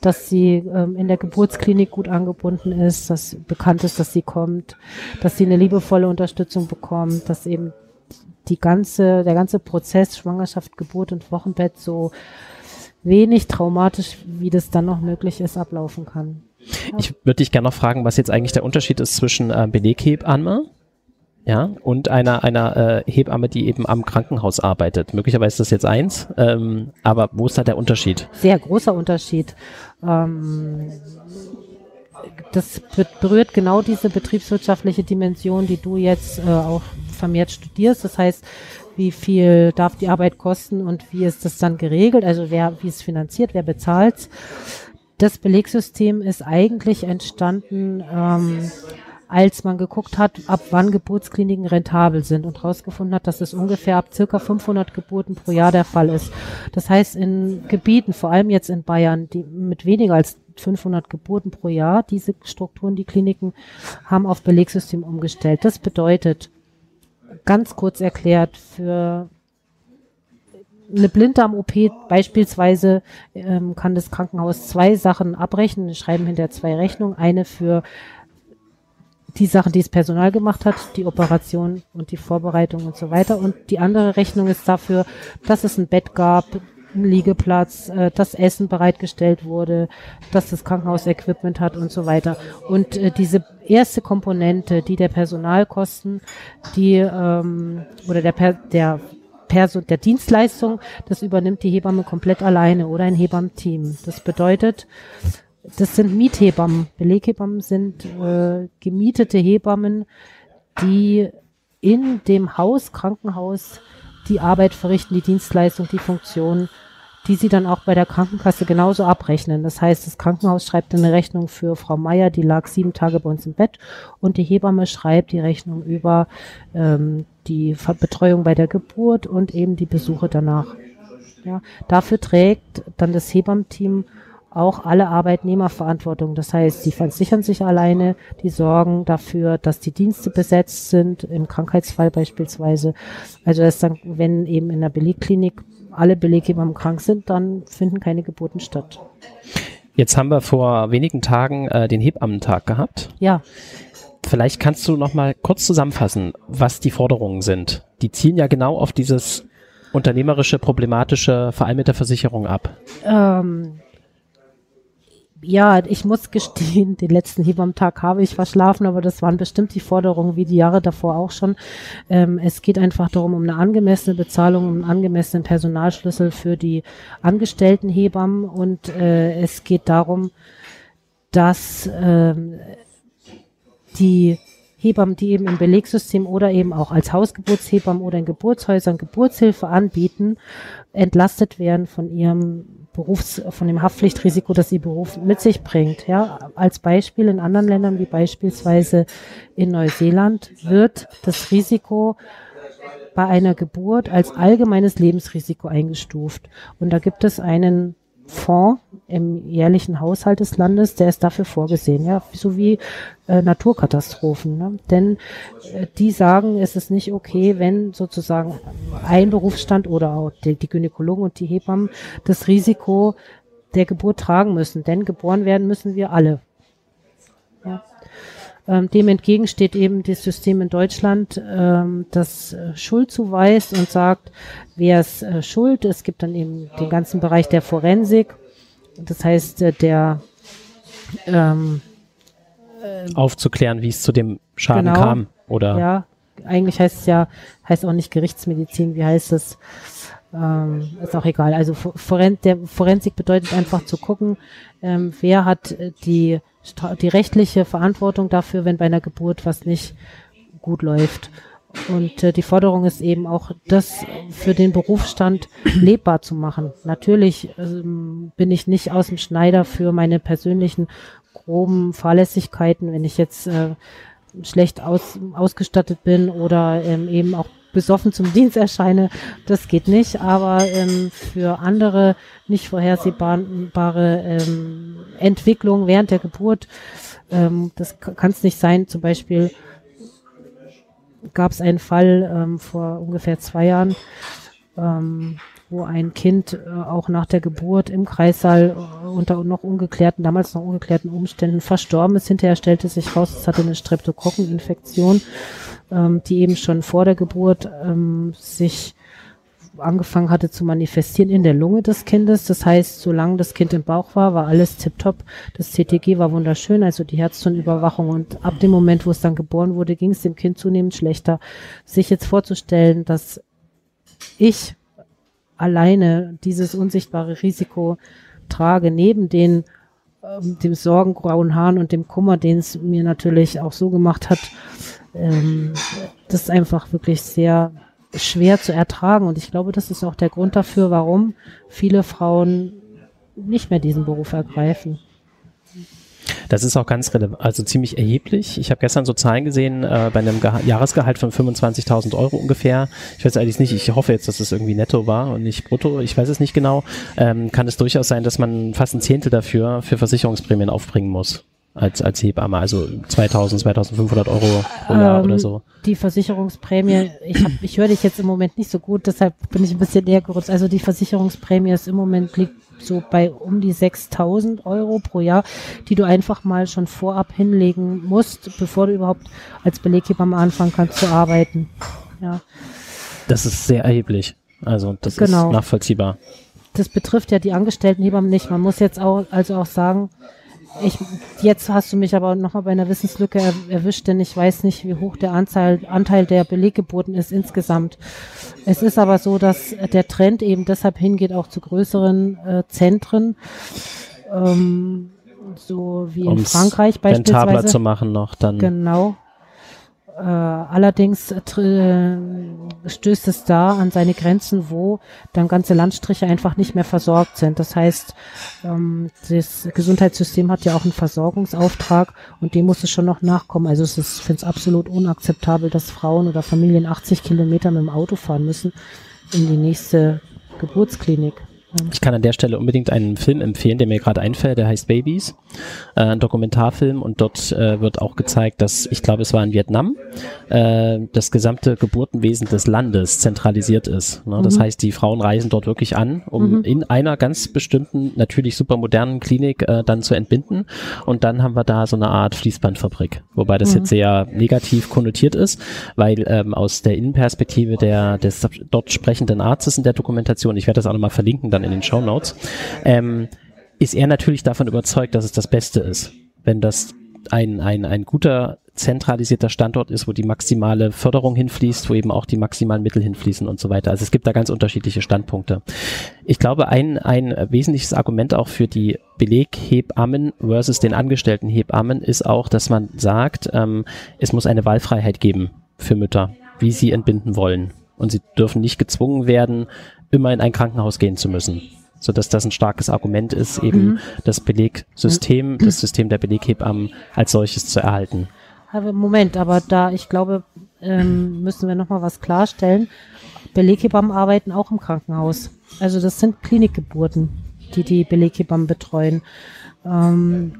dass sie ähm, in der Geburtsklinik gut angebunden ist, dass bekannt ist, dass sie kommt, dass sie eine liebevolle Unterstützung bekommt, dass eben die ganze, der ganze Prozess Schwangerschaft, Geburt und Wochenbett so wenig traumatisch, wie das dann noch möglich ist, ablaufen kann.
Ich würde dich gerne noch fragen, was jetzt eigentlich der Unterschied ist zwischen äh, Beleghebamme ja, und einer, einer äh, Hebamme, die eben am Krankenhaus arbeitet. Möglicherweise ist das jetzt eins, ähm, aber wo ist da der Unterschied?
Sehr großer Unterschied. Ähm, das berührt genau diese betriebswirtschaftliche Dimension, die du jetzt äh, auch vermehrt studierst. Das heißt, wie viel darf die Arbeit kosten und wie ist das dann geregelt? Also wer, wie ist finanziert, wer bezahlt? Das Belegsystem ist eigentlich entstanden ähm, als man geguckt hat, ab wann Geburtskliniken rentabel sind und herausgefunden hat, dass es ungefähr ab circa 500 Geburten pro Jahr der Fall ist. Das heißt, in Gebieten, vor allem jetzt in Bayern, die mit weniger als 500 Geburten pro Jahr, diese Strukturen, die Kliniken haben auf Belegsystem umgestellt. Das bedeutet, ganz kurz erklärt, für eine Blinddarm-OP beispielsweise ähm, kann das Krankenhaus zwei Sachen abrechnen, schreiben hinter zwei Rechnungen, eine für die Sachen, die das Personal gemacht hat, die Operation und die Vorbereitung und so weiter. Und die andere Rechnung ist dafür, dass es ein Bett gab, ein Liegeplatz, äh, das Essen bereitgestellt wurde, dass das Krankenhaus Equipment hat und so weiter. Und äh, diese erste Komponente, die der Personalkosten, die ähm, oder der per, der Perso der Dienstleistung, das übernimmt die Hebamme komplett alleine oder ein Hebammenteam. Das bedeutet, das sind Miethebammen. Beleghebammen sind äh, gemietete Hebammen, die in dem Haus, Krankenhaus, die Arbeit verrichten, die Dienstleistung, die Funktion, die sie dann auch bei der Krankenkasse genauso abrechnen. Das heißt, das Krankenhaus schreibt eine Rechnung für Frau Meier, die lag sieben Tage bei uns im Bett, und die Hebamme schreibt die Rechnung über ähm, die Betreuung bei der Geburt und eben die Besuche danach. Ja, dafür trägt dann das Hebammenteam auch alle Arbeitnehmerverantwortung. Das heißt, die versichern sich alleine, die sorgen dafür, dass die Dienste besetzt sind, im Krankheitsfall beispielsweise. Also dass dann, wenn eben in der Belegklinik alle Beleghebammen krank sind, dann finden keine Geburten statt.
Jetzt haben wir vor wenigen Tagen äh, den Hebammentag gehabt.
Ja.
Vielleicht kannst du noch mal kurz zusammenfassen, was die Forderungen sind. Die zielen ja genau auf dieses unternehmerische, problematische, vor allem mit der Versicherung ab.
Ähm, ja, ich muss gestehen, den letzten Hebammtag habe ich verschlafen, aber das waren bestimmt die Forderungen wie die Jahre davor auch schon. Ähm, es geht einfach darum, um eine angemessene Bezahlung, um einen angemessenen Personalschlüssel für die angestellten Hebammen und äh, es geht darum, dass ähm, die Hebammen, die eben im Belegsystem oder eben auch als Hausgeburtshebammen oder in Geburtshäusern Geburtshilfe anbieten, entlastet werden von ihrem Berufs, von dem Haftpflichtrisiko, das ihr Beruf mit sich bringt. Ja, als Beispiel in anderen Ländern wie beispielsweise in Neuseeland wird das Risiko bei einer Geburt als allgemeines Lebensrisiko eingestuft. Und da gibt es einen Fonds im jährlichen Haushalt des Landes, der ist dafür vorgesehen, ja, so wie äh, Naturkatastrophen. Ne? Denn äh, die sagen, es ist nicht okay, wenn sozusagen ein Berufsstand oder auch die, die Gynäkologen und die Hebammen das Risiko der Geburt tragen müssen, denn geboren werden müssen wir alle. Ja. Ähm, dem entgegen steht eben das System in Deutschland, ähm, das äh, Schuld zuweist und sagt, wer ist äh, schuld. Es gibt dann eben den ganzen Bereich der Forensik. Das heißt, äh, der ähm,
äh, aufzuklären, wie es zu dem Schaden genau, kam, oder?
Ja, eigentlich heißt es ja, heißt auch nicht Gerichtsmedizin, wie heißt es? Ähm, ist auch egal. Also Foren der Forensik bedeutet einfach zu gucken, ähm, wer hat die die rechtliche Verantwortung dafür, wenn bei einer Geburt was nicht gut läuft. Und äh, die Forderung ist eben auch, das für den Berufsstand (clears throat) lebbar zu machen. Natürlich ähm, bin ich nicht aus dem Schneider für meine persönlichen groben Fahrlässigkeiten, wenn ich jetzt äh, schlecht aus, ausgestattet bin oder ähm, eben auch besoffen zum Dienst erscheine. Das geht nicht, aber ähm, für andere nicht vorhersehbare ähm, Entwicklungen während der Geburt, ähm, das kann es nicht sein. Zum Beispiel gab es einen Fall ähm, vor ungefähr zwei Jahren, ähm, wo ein Kind äh, auch nach der Geburt im Kreissaal äh, unter noch ungeklärten, damals noch ungeklärten Umständen verstorben ist. Hinterher stellte sich raus, es hatte eine Streptokokkeninfektion, ähm, die eben schon vor der Geburt ähm, sich angefangen hatte zu manifestieren in der Lunge des Kindes. Das heißt, solange das Kind im Bauch war, war alles tiptop. Das CTG war wunderschön, also die Herztonüberwachung. Und ab dem Moment, wo es dann geboren wurde, ging es dem Kind zunehmend schlechter. Sich jetzt vorzustellen, dass ich alleine dieses unsichtbare Risiko trage, neben den ähm, dem sorgengrauen Haaren und dem Kummer, den es mir natürlich auch so gemacht hat, ähm, das ist einfach wirklich sehr schwer zu ertragen. Und ich glaube, das ist auch der Grund dafür, warum viele Frauen nicht mehr diesen Beruf ergreifen.
Das ist auch ganz relevant, also ziemlich erheblich. Ich habe gestern so Zahlen gesehen äh, bei einem Geha Jahresgehalt von 25.000 Euro ungefähr. Ich weiß eigentlich nicht, ich hoffe jetzt, dass es irgendwie netto war und nicht brutto. Ich weiß es nicht genau. Ähm, kann es durchaus sein, dass man fast ein Zehntel dafür für Versicherungsprämien aufbringen muss als, als Hebamme, also 2000, 2500 Euro pro Jahr ähm, oder so.
Die Versicherungsprämie, ich, hab, ich höre dich jetzt im Moment nicht so gut, deshalb bin ich ein bisschen näher gerutscht. Also die Versicherungsprämie ist im Moment liegt so bei um die 6000 Euro pro Jahr, die du einfach mal schon vorab hinlegen musst, bevor du überhaupt als Beleghebamme anfangen kannst zu arbeiten. Ja.
Das ist sehr erheblich. Also das genau. ist nachvollziehbar.
Das betrifft ja die Angestellten Hebammen nicht. Man muss jetzt auch, also auch sagen, ich, jetzt hast du mich aber nochmal bei einer Wissenslücke er, erwischt, denn ich weiß nicht, wie hoch der Anzahl, Anteil der Beleggeburten ist insgesamt. Es ist aber so, dass der Trend eben deshalb hingeht, auch zu größeren äh, Zentren, ähm, so wie in Frankreich beispielsweise.
zu machen noch dann.
Genau. Äh, allerdings äh, stößt es da an seine Grenzen, wo dann ganze Landstriche einfach nicht mehr versorgt sind. Das heißt, ähm, das Gesundheitssystem hat ja auch einen Versorgungsauftrag und dem muss es schon noch nachkommen. Also es ist, finde es absolut unakzeptabel, dass Frauen oder Familien 80 Kilometer mit dem Auto fahren müssen in die nächste Geburtsklinik.
Ich kann an der Stelle unbedingt einen Film empfehlen, der mir gerade einfällt, der heißt Babies, äh, ein Dokumentarfilm und dort äh, wird auch gezeigt, dass, ich glaube es war in Vietnam, äh, das gesamte Geburtenwesen des Landes zentralisiert ist. Ne? Das mhm. heißt, die Frauen reisen dort wirklich an, um mhm. in einer ganz bestimmten, natürlich super modernen Klinik äh, dann zu entbinden und dann haben wir da so eine Art Fließbandfabrik, wobei das mhm. jetzt sehr negativ konnotiert ist, weil ähm, aus der Innenperspektive der, des dort sprechenden Arztes in der Dokumentation, ich werde das auch nochmal verlinken, dann dann in den Show Notes, ähm, ist er natürlich davon überzeugt, dass es das Beste ist, wenn das ein, ein, ein guter zentralisierter Standort ist, wo die maximale Förderung hinfließt, wo eben auch die maximalen Mittel hinfließen und so weiter. Also es gibt da ganz unterschiedliche Standpunkte. Ich glaube, ein, ein wesentliches Argument auch für die Beleghebammen versus den angestellten Hebammen ist auch, dass man sagt, ähm, es muss eine Wahlfreiheit geben für Mütter, wie sie entbinden wollen. Und sie dürfen nicht gezwungen werden, immer in ein Krankenhaus gehen zu müssen. So dass das ein starkes Argument ist, eben mhm. das Belegsystem, das System der Beleghebammen als solches zu erhalten.
Aber Moment, aber da, ich glaube, ähm, müssen wir nochmal was klarstellen. Beleghebammen arbeiten auch im Krankenhaus. Also das sind Klinikgeburten, die die Beleghebammen betreuen. Ähm,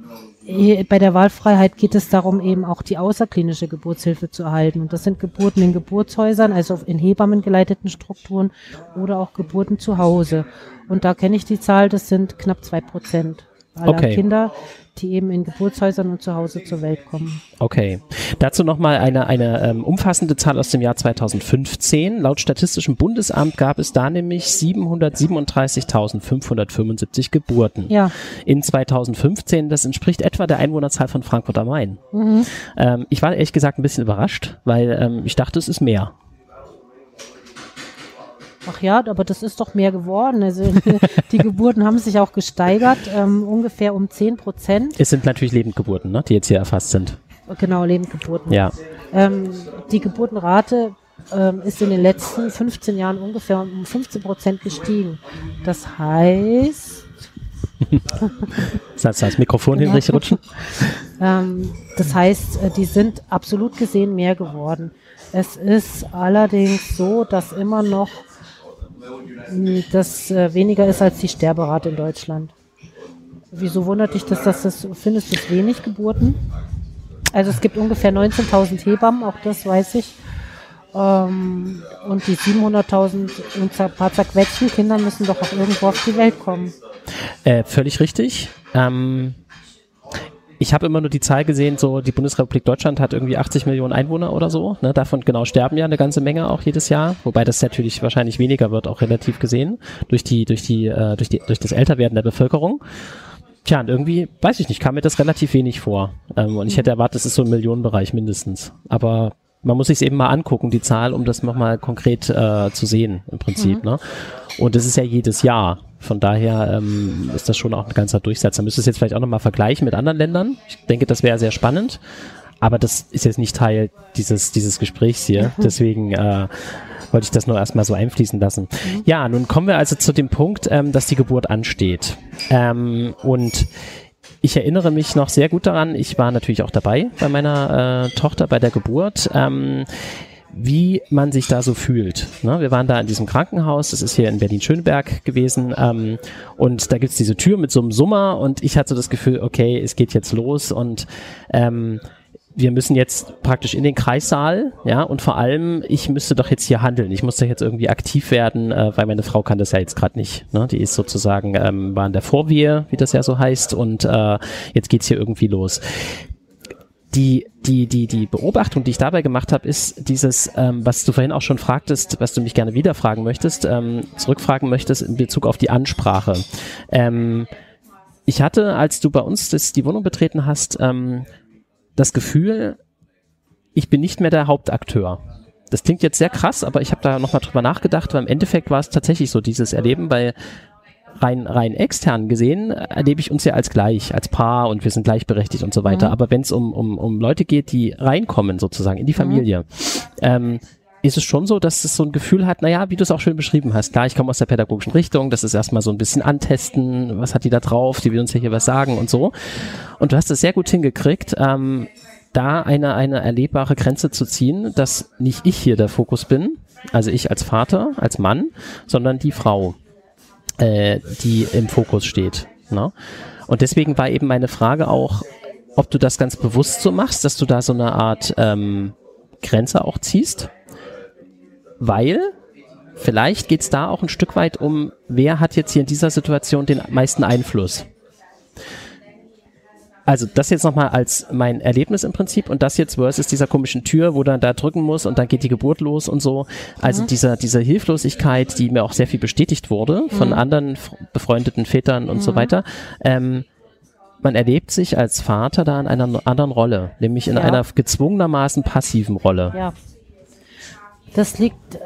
bei der Wahlfreiheit geht es darum, eben auch die außerklinische Geburtshilfe zu erhalten. Und das sind Geburten in Geburtshäusern, also in Hebammen geleiteten Strukturen oder auch Geburten zu Hause. Und da kenne ich die Zahl, das sind knapp zwei Prozent aller okay. Kinder, die eben in Geburtshäusern und zu Hause zur Welt kommen.
Okay. Dazu nochmal eine, eine ähm, umfassende Zahl aus dem Jahr 2015. Laut Statistischem Bundesamt gab es da nämlich 737.575 Geburten.
Ja.
In 2015, das entspricht etwa der Einwohnerzahl von Frankfurt am Main. Mhm. Ähm, ich war ehrlich gesagt ein bisschen überrascht, weil ähm, ich dachte, es ist mehr.
Ach ja, aber das ist doch mehr geworden. Also die Geburten haben sich auch gesteigert, ähm, ungefähr um 10 Prozent.
Es sind natürlich Lebendgeburten, ne, die jetzt hier erfasst sind.
Genau, Lebendgeburten.
Ja.
Ähm, die Geburtenrate ähm, ist in den letzten 15 Jahren ungefähr um 15 Prozent gestiegen. Das heißt,
Sollst du das Mikrofon
Ja.
hinterher rutschen?
ähm, das heißt, äh, die sind absolut gesehen mehr geworden. Es ist allerdings so, dass immer noch das äh, weniger ist als die Sterberate in Deutschland. Wieso wundert dich das, dass das findest du es wenig Geburten? Also es gibt ungefähr 19.000 Hebammen, auch das weiß ich. Ähm, und die 700.000 und ein paar zerquetschten Kinder müssen doch auch irgendwo auf die Welt kommen.
Äh, völlig richtig. Ähm, ich habe immer nur die Zahl gesehen, so die Bundesrepublik Deutschland hat irgendwie 80 Millionen Einwohner oder so. Ne? Davon genau sterben ja eine ganze Menge auch jedes Jahr, wobei das natürlich wahrscheinlich weniger wird, auch relativ gesehen durch die durch die äh, durch die durch das Älterwerden der Bevölkerung. Tja, und irgendwie weiß ich nicht, kam mir das relativ wenig vor. Ähm, und ich hätte erwartet, es ist so im Millionenbereich mindestens. Aber man muss sich eben mal angucken, die Zahl, um das nochmal konkret äh, zu sehen im Prinzip. Ne? Und das ist ja jedes Jahr. Von daher ähm, ist das schon auch ein ganzer Durchsatz. Man müsste es jetzt vielleicht auch nochmal vergleichen mit anderen Ländern. Ich denke, das wäre sehr spannend. Aber das ist jetzt nicht Teil dieses, dieses Gesprächs hier. Deswegen äh, wollte ich das nur erstmal so einfließen lassen. Ja, nun kommen wir also zu dem Punkt, ähm, dass die Geburt ansteht. Ähm, und ich erinnere mich noch sehr gut daran, ich war natürlich auch dabei bei meiner äh, Tochter bei der Geburt. Ähm, wie man sich da so fühlt. Ne? Wir waren da in diesem Krankenhaus, das ist hier in Berlin-Schöneberg gewesen, ähm, und da gibt's diese Tür mit so einem Summer und ich hatte so das Gefühl, okay, es geht jetzt los und ähm, wir müssen jetzt praktisch in den Kreissaal, ja, und vor allem, ich müsste doch jetzt hier handeln. Ich muss doch jetzt irgendwie aktiv werden, äh, weil meine Frau kann das ja jetzt gerade nicht. Ne? Die ist sozusagen, ähm, war in der Vorwehe, wie das ja so heißt, und äh, jetzt geht's hier irgendwie los die, die, die, die Beobachtung, die ich dabei gemacht habe, ist dieses, ähm, was du vorhin auch schon fragtest, was du mich gerne wieder fragen möchtest, ähm, zurückfragen möchtest in Bezug auf die Ansprache. Ähm, ich hatte, als du bei uns das, die Wohnung betreten hast, ähm, das Gefühl, ich bin nicht mehr der Hauptakteur. Das klingt jetzt sehr krass, aber ich habe da nochmal drüber nachgedacht, weil im Endeffekt war es tatsächlich so, dieses Erleben, weil rein, rein extern gesehen erlebe ich uns ja als gleich, als Paar und wir sind gleichberechtigt und so weiter.
Mhm.
Aber wenn es um, um, um Leute geht, die reinkommen sozusagen in die Familie, ähm, ist es schon so, dass es so ein Gefühl hat, naja, wie du es auch schön beschrieben hast, klar, ich komme aus der pädagogischen Richtung, das ist erstmal so ein bisschen antesten, was hat die da drauf, die will uns ja hier was sagen und so. Und du hast es sehr gut hingekriegt, ähm, da eine, eine erlebbare Grenze zu ziehen, dass nicht ich hier der Fokus bin, also ich als Vater, als Mann, sondern die Frau äh, die im Fokus steht. Ne? Und deswegen war eben meine Frage auch, ob du das ganz bewusst so machst, dass du da so eine Art ähm, Grenze auch ziehst, weil vielleicht geht's da auch ein Stück weit um, wer hat jetzt hier in dieser Situation den meisten Einfluss. Also das jetzt nochmal als mein Erlebnis im Prinzip und das jetzt versus dieser komischen Tür, wo dann da drücken muss und dann geht die Geburt los und so. Also dieser, diese Hilflosigkeit, die mir auch sehr viel bestätigt wurde von anderen f- befreundeten Vätern und so weiter. Ähm, man erlebt sich als Vater da in einer anderen Rolle, nämlich in
Ja.
einer gezwungenermaßen passiven Rolle.
Ja. Das liegt äh,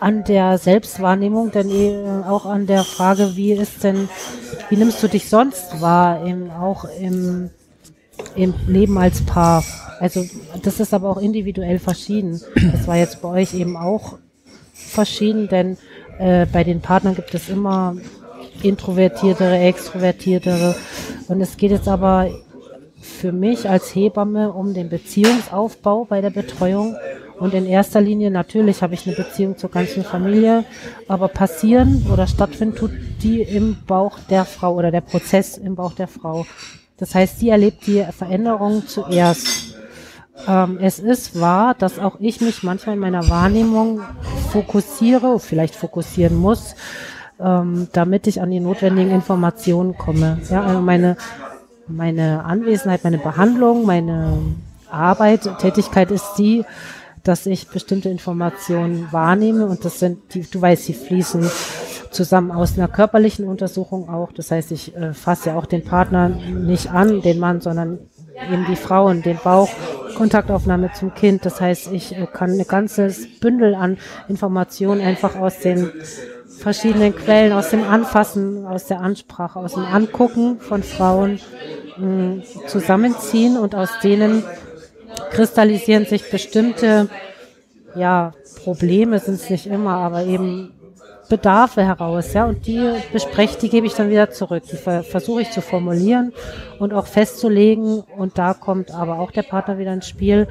an der Selbstwahrnehmung, denn äh, auch an der Frage, wie ist denn, wie nimmst du dich sonst wahr, im, auch im, im Leben als Paar? Also das ist aber auch individuell verschieden. Das war jetzt bei euch eben auch verschieden, denn äh, bei den Partnern gibt es immer introvertiertere, extrovertiertere. Und es geht jetzt aber für mich als Hebamme um den Beziehungsaufbau bei der Betreuung. Und in erster Linie natürlich habe ich eine Beziehung zur ganzen Familie, aber passieren oder stattfinden tut die im Bauch der Frau oder der Prozess im Bauch der Frau. Das heißt, sie erlebt die Veränderung zuerst. Ähm, es ist wahr, dass auch ich mich manchmal in meiner Wahrnehmung fokussiere, vielleicht fokussieren muss, ähm, damit ich an die notwendigen Informationen komme. Ja, also meine, meine Anwesenheit, meine Behandlung, meine Arbeit, Tätigkeit ist die, dass ich bestimmte Informationen wahrnehme und das sind, die, du weißt, sie fließen zusammen aus einer körperlichen Untersuchung auch. Das heißt, ich äh, fasse ja auch den Partner nicht an, den Mann, sondern eben die Frau und den Bauch, Kontaktaufnahme zum Kind. Das heißt, ich äh, kann ein ganzes Bündel an Informationen einfach aus den verschiedenen Quellen, aus dem Anfassen, aus der Ansprache, aus dem Angucken von Frauen mh, zusammenziehen und aus denen kristallisieren sich bestimmte ja, Probleme sind es nicht immer, aber eben Bedarfe heraus, ja, und die bespreche, die gebe ich dann wieder zurück. Die ver versuche ich zu formulieren und auch festzulegen. Und da kommt aber auch der Partner wieder ins Spiel,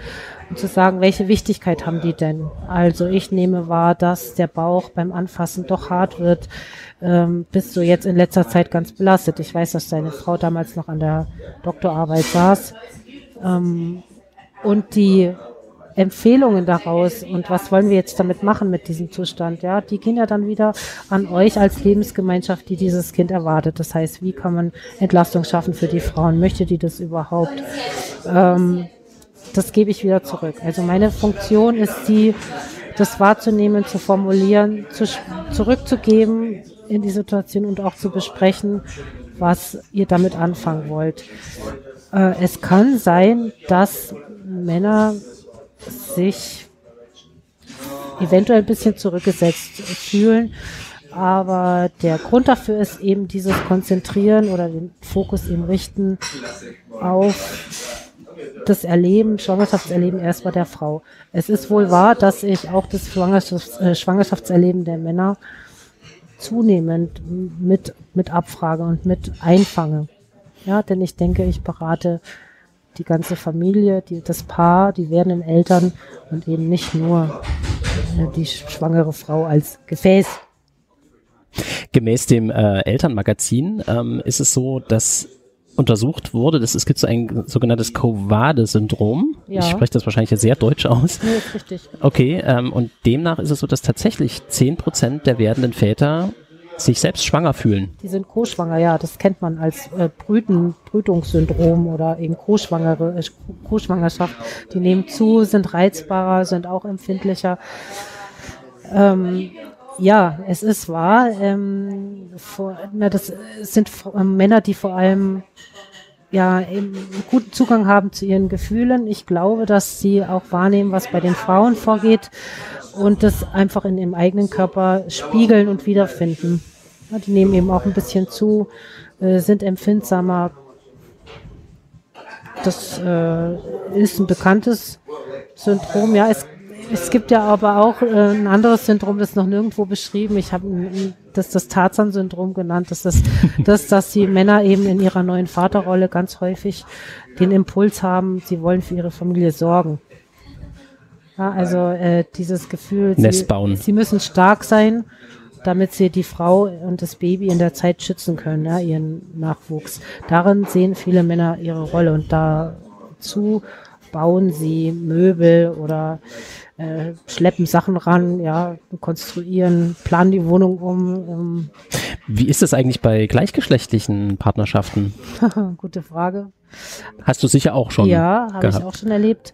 um zu sagen, welche Wichtigkeit haben die denn? Also ich nehme wahr, dass der Bauch beim Anfassen doch hart wird. Ähm, bist du jetzt in letzter Zeit ganz belastet? Ich weiß, dass deine Frau damals noch an der Doktorarbeit saß. Ähm, und die Empfehlungen daraus und was wollen wir jetzt damit machen mit diesem Zustand? Ja, die gehen ja dann wieder an euch als Lebensgemeinschaft, die dieses Kind erwartet. Das heißt, wie kann man Entlastung schaffen für die Frauen? Möchte die das überhaupt? Ähm, das gebe ich wieder zurück. Also meine Funktion ist die, das wahrzunehmen, zu formulieren, zu, zurückzugeben in die Situation und auch zu besprechen, was ihr damit anfangen wollt. Äh, es kann sein, dass Männer sich eventuell ein bisschen zurückgesetzt fühlen. Aber der Grund dafür ist eben dieses Konzentrieren oder den Fokus eben richten auf das Erleben, Schwangerschaftserleben erstmal der Frau. Es ist wohl wahr, dass ich auch das Schwangerschafts äh, Schwangerschaftserleben der Männer zunehmend mit, mit abfrage und mit einfange. Ja, denn ich denke, ich berate die ganze Familie, die, das Paar, die werdenden Eltern und eben nicht nur äh, die schwangere Frau als Gefäß.
Gemäß dem äh, Elternmagazin ähm, ist es so, dass untersucht wurde, dass es gibt so ein sogenanntes Covade-Syndrom. Ja. Ich spreche das wahrscheinlich sehr deutsch aus.
Nee, ist richtig.
Okay, ähm, und demnach ist es so, dass tatsächlich zehn Prozent der werdenden Väter sich selbst schwanger fühlen.
Die sind co-schwanger, ja, das kennt man als äh, Brüten, Brütungssyndrom oder eben co-schwangere, äh, Co-Schwangerschaft. Die nehmen zu, sind reizbarer, sind auch empfindlicher. Ähm, ja, es ist wahr. Ähm, vor, na, das sind äh, Männer, die vor allem ja guten Zugang haben zu ihren Gefühlen. Ich glaube, dass sie auch wahrnehmen, was bei den Frauen vorgeht und das einfach in ihrem eigenen Körper spiegeln und wiederfinden. Die nehmen eben auch ein bisschen zu, äh, sind empfindsamer. Das äh, ist ein bekanntes Syndrom. Ja, es, es gibt ja aber auch äh, ein anderes Syndrom, das ist noch nirgendwo beschrieben. Ich habe das das Tarzan-Syndrom genannt. Das ist das, dass die Männer eben in ihrer neuen Vaterrolle ganz häufig den Impuls haben, sie wollen für ihre Familie sorgen. Ja, also äh, dieses Gefühl,
sie, bauen.
sie müssen stark sein, damit sie die Frau und das Baby in der Zeit schützen können, ja, ihren Nachwuchs. Darin sehen viele Männer ihre Rolle und dazu bauen sie Möbel oder äh, schleppen Sachen ran, ja, konstruieren, planen die Wohnung um.
Ähm. Wie ist das eigentlich bei gleichgeschlechtlichen Partnerschaften? (laughs)
Gute Frage.
Hast du sicher auch schon?
Ja, habe ich auch schon erlebt.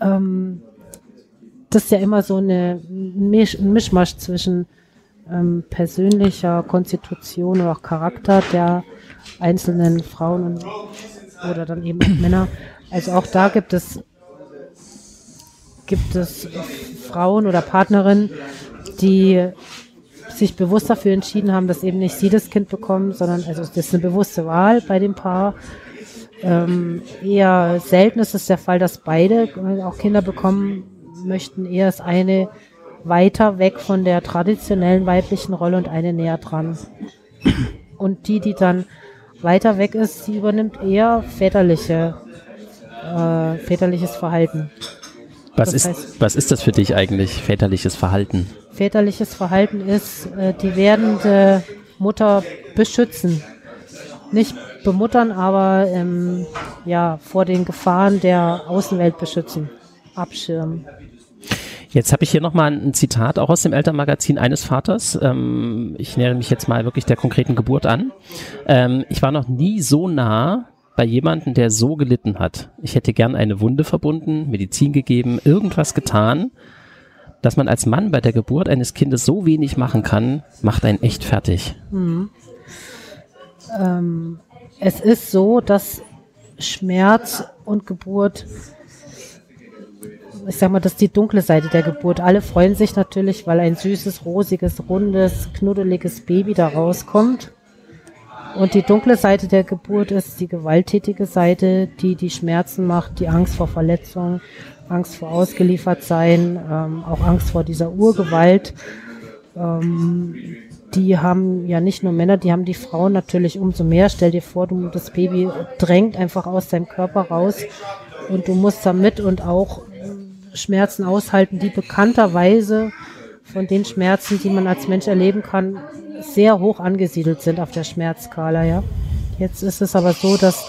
Ähm, das ist ja immer so eine Misch, ein Mischmasch zwischen ähm, persönlicher Konstitution oder auch Charakter der einzelnen Frauen und, oder dann eben Männer. Also auch da gibt es gibt es Frauen oder Partnerinnen, die sich bewusst dafür entschieden haben, dass eben nicht sie das Kind bekommen, sondern also das ist eine bewusste Wahl bei dem Paar. Ähm, eher selten ist es der Fall, dass beide auch Kinder bekommen möchten. Eher ist eine weiter weg von der traditionellen weiblichen Rolle und eine näher dran. Und die, die dann weiter weg ist, sie übernimmt eher väterliche, äh, väterliches Verhalten.
Was ist, heißt, was ist das für dich eigentlich, väterliches Verhalten?
Väterliches Verhalten ist, äh, die werdende Mutter beschützen. Nicht bemuttern, aber ähm, ja, vor den Gefahren der Außenwelt beschützen, abschirmen.
Jetzt habe ich hier nochmal ein Zitat auch aus dem Elternmagazin eines Vaters. Ähm, ich nähere mich jetzt mal wirklich der konkreten Geburt an. Ähm, ich war noch nie so nah bei jemandem, der so gelitten hat. Ich hätte gern eine Wunde verbunden, Medizin gegeben, irgendwas getan. Dass man als Mann bei der Geburt eines Kindes so wenig machen kann, macht einen echt fertig. Mhm.
Ähm, es ist so, dass Schmerz und Geburt ich sag mal, das ist die dunkle Seite der Geburt. Alle freuen sich natürlich, weil ein süßes, rosiges, rundes, knuddeliges Baby da rauskommt. Und die dunkle Seite der Geburt ist die gewalttätige Seite, die die Schmerzen macht, die Angst vor Verletzung, Angst vor ausgeliefert sein, ähm, auch Angst vor dieser Urgewalt. Ähm, die haben ja nicht nur Männer, die haben die Frauen natürlich umso mehr. Stell dir vor, du, das Baby drängt einfach aus deinem Körper raus und du musst damit und auch Schmerzen aushalten, die bekannterweise von den Schmerzen, die man als Mensch erleben kann, sehr hoch angesiedelt sind auf der Schmerzskala, ja. Jetzt ist es aber so, dass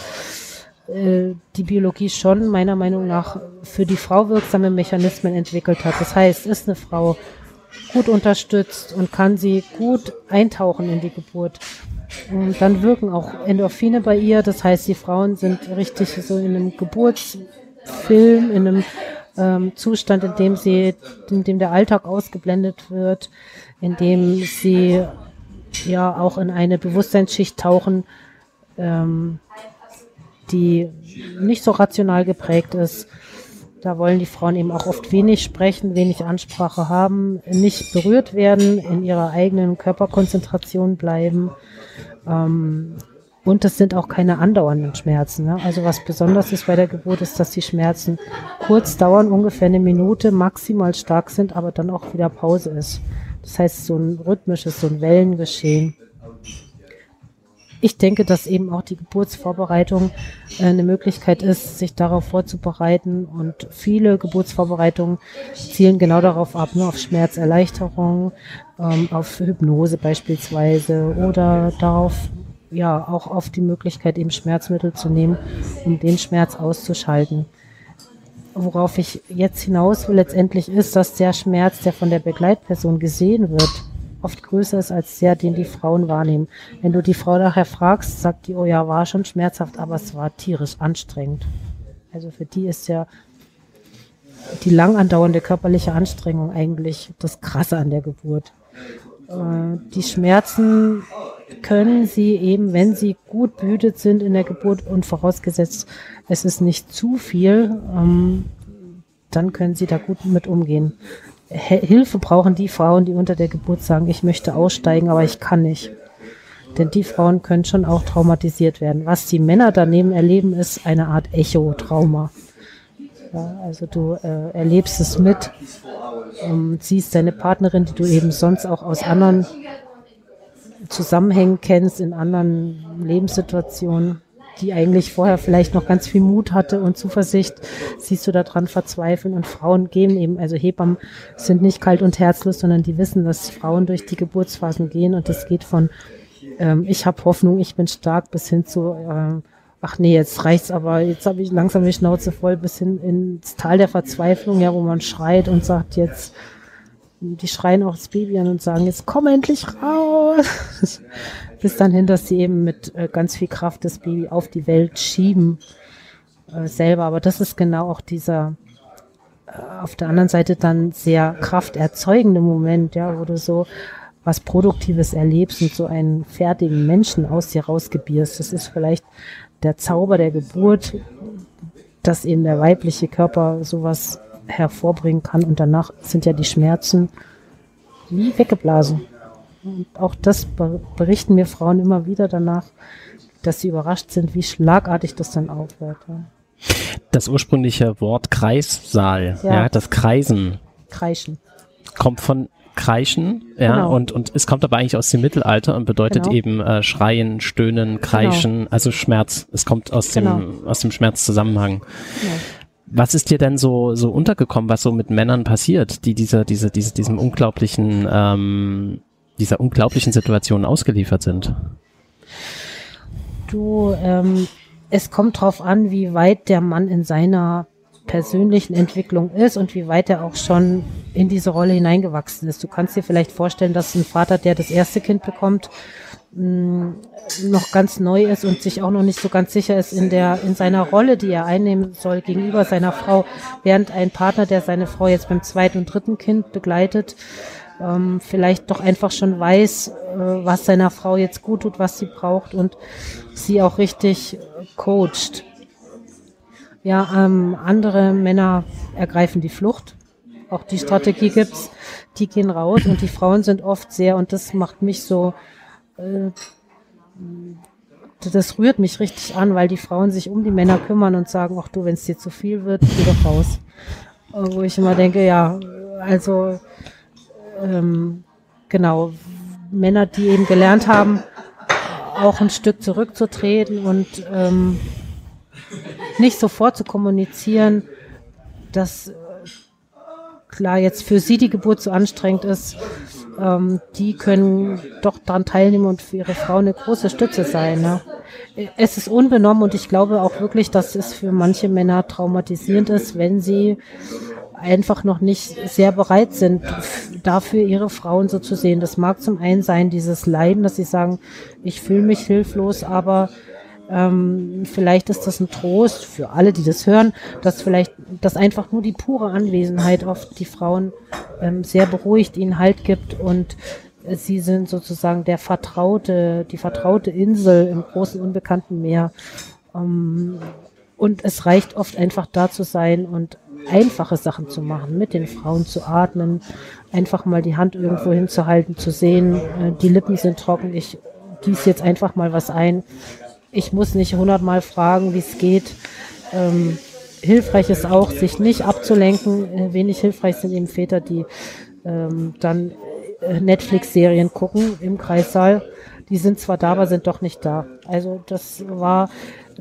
äh, die Biologie schon meiner Meinung nach für die Frau wirksame Mechanismen entwickelt hat. Das heißt, ist eine Frau gut unterstützt und kann sie gut eintauchen in die Geburt. Und dann wirken auch Endorphine bei ihr. Das heißt, die Frauen sind richtig so in einem Geburtsfilm, in einem ähm, Zustand, in dem sie, in dem der Alltag ausgeblendet wird, in dem sie ja auch in eine Bewusstseinsschicht tauchen, ähm, die nicht so rational geprägt ist. Da wollen die Frauen eben auch oft wenig sprechen, wenig Ansprache haben, nicht berührt werden, in ihrer eigenen Körperkonzentration bleiben. Ähm, und es sind auch keine andauernden Schmerzen. Ne? Also was besonders ist bei der Geburt, ist, dass die Schmerzen kurz dauern, ungefähr eine Minute, maximal stark sind, aber dann auch wieder Pause ist. Das heißt, so ein rhythmisches, so ein Wellengeschehen ich denke, dass eben auch die Geburtsvorbereitung äh, eine Möglichkeit ist, sich darauf vorzubereiten. Und viele Geburtsvorbereitungen zielen genau darauf ab, ne, auf Schmerzerleichterung, ähm, auf Hypnose beispielsweise oder darauf, ja, auch auf die Möglichkeit, eben Schmerzmittel zu nehmen, um den Schmerz auszuschalten. Worauf ich jetzt hinaus will letztendlich ist, dass der Schmerz, der von der Begleitperson gesehen wird, oft größer ist als der, den die Frauen wahrnehmen. Wenn du die Frau nachher fragst, sagt die, oh ja, war schon schmerzhaft, aber es war tierisch anstrengend. Also für die ist ja die lang andauernde körperliche Anstrengung eigentlich das Krasse an der Geburt. Äh, die Schmerzen können sie eben, wenn sie gut behütet sind in der Geburt und vorausgesetzt, es ist nicht zu viel, ähm, dann können sie da gut mit umgehen. Hilfe brauchen die Frauen, die unter der Geburt sagen, ich möchte aussteigen, aber ich kann nicht. Denn die Frauen können schon auch traumatisiert werden. Was die Männer daneben erleben, ist eine Art Echo-Trauma. Ja, also du äh, erlebst es mit, ähm, siehst deine Partnerin, die du eben sonst auch aus anderen Zusammenhängen kennst, in anderen Lebenssituationen, die eigentlich vorher vielleicht noch ganz viel Mut hatte und Zuversicht, siehst du daran verzweifeln. Und Frauen gehen eben, also Hebammen sind nicht kalt und herzlos, sondern die wissen, dass Frauen durch die Geburtsphasen gehen. Und das geht von ähm, ich habe Hoffnung, ich bin stark bis hin zu äh, ach nee, jetzt reicht's aber, jetzt habe ich langsam die Schnauze voll bis hin ins Tal der Verzweiflung, ja, wo man schreit und sagt jetzt die schreien auch das Baby an und sagen, jetzt komm endlich raus. (laughs) Bis dann hin, dass sie eben mit äh, ganz viel Kraft das Baby auf die Welt schieben äh, selber. Aber das ist genau auch dieser äh, auf der anderen Seite dann sehr krafterzeugende Moment, ja, wo du so was Produktives erlebst und so einen fertigen Menschen aus dir rausgebierst. Das ist vielleicht der Zauber der Geburt, dass eben der weibliche Körper sowas hervorbringen kann. Und danach sind ja die Schmerzen wie weggeblasen. Und auch das berichten mir Frauen immer wieder danach, dass sie überrascht sind, wie schlagartig das dann aufhört.
Das ursprüngliche Wort Kreissaal, ja, ja das Kreisen.
Kreischen.
Kommt von Kreischen, ja, genau. und, und es kommt aber eigentlich aus dem Mittelalter und bedeutet genau. eben äh, Schreien, Stöhnen, Kreischen, genau. also Schmerz. Es kommt aus dem, genau. aus dem Schmerzzusammenhang. Was ist dir denn so, so untergekommen, was so mit Männern passiert, die dieser, diese, diese, diesem unglaublichen, ähm, dieser unglaublichen Situation ausgeliefert sind?
Du, ähm, es kommt drauf an, wie weit der Mann in seiner persönlichen Entwicklung ist und wie weit er auch schon in diese Rolle hineingewachsen ist. Du kannst dir vielleicht vorstellen, dass ein Vater, der das erste Kind bekommt, mh, noch ganz neu ist und sich auch noch nicht so ganz sicher ist in der in seiner Rolle, die er einnehmen soll gegenüber seiner Frau, während ein Partner, der seine Frau jetzt beim zweiten und dritten Kind begleitet, ähm, vielleicht doch einfach schon weiß, äh, was seiner Frau jetzt gut tut, was sie braucht und sie auch richtig coacht. Ja, ähm, andere Männer ergreifen die Flucht. Auch die Strategie gibt's. Die gehen raus und die Frauen sind oft sehr, und das macht mich so das rührt mich richtig an, weil die Frauen sich um die Männer kümmern und sagen, ach du, wenn es dir zu viel wird, geh doch raus. Wo ich immer denke, ja, also ähm, genau, Männer, die eben gelernt haben, auch ein Stück zurückzutreten und ähm, nicht sofort zu kommunizieren, dass äh, klar jetzt für sie die Geburt so anstrengend ist, ähm, die können doch daran teilnehmen und für ihre Frau eine große Stütze sein. Ne? Es ist unbenommen und ich glaube auch wirklich, dass es für manche Männer traumatisierend ist, wenn sie einfach noch nicht sehr bereit sind, dafür ihre Frauen so zu sehen. Das mag zum einen sein, dieses Leiden, dass sie sagen, ich fühle mich hilflos, aber ähm, vielleicht ist das ein Trost für alle, die das hören, dass vielleicht, dass einfach nur die pure Anwesenheit oft die Frauen ähm, sehr beruhigt, ihnen Halt gibt und sie sind sozusagen der vertraute, die vertraute Insel im großen unbekannten Meer. Ähm, und es reicht oft einfach da zu sein und einfache Sachen zu machen, mit den Frauen zu atmen, einfach mal die Hand irgendwo hinzuhalten, zu sehen, äh, die Lippen sind trocken, ich gieße jetzt einfach mal was ein ich muss nicht hundertmal fragen, wie es geht. Ähm, hilfreich ist auch, sich nicht abzulenken. Äh, wenig hilfreich sind eben Väter, die ähm, dann äh, Netflix-Serien gucken im Kreissaal. Die sind zwar da, aber sind doch nicht da. Also das war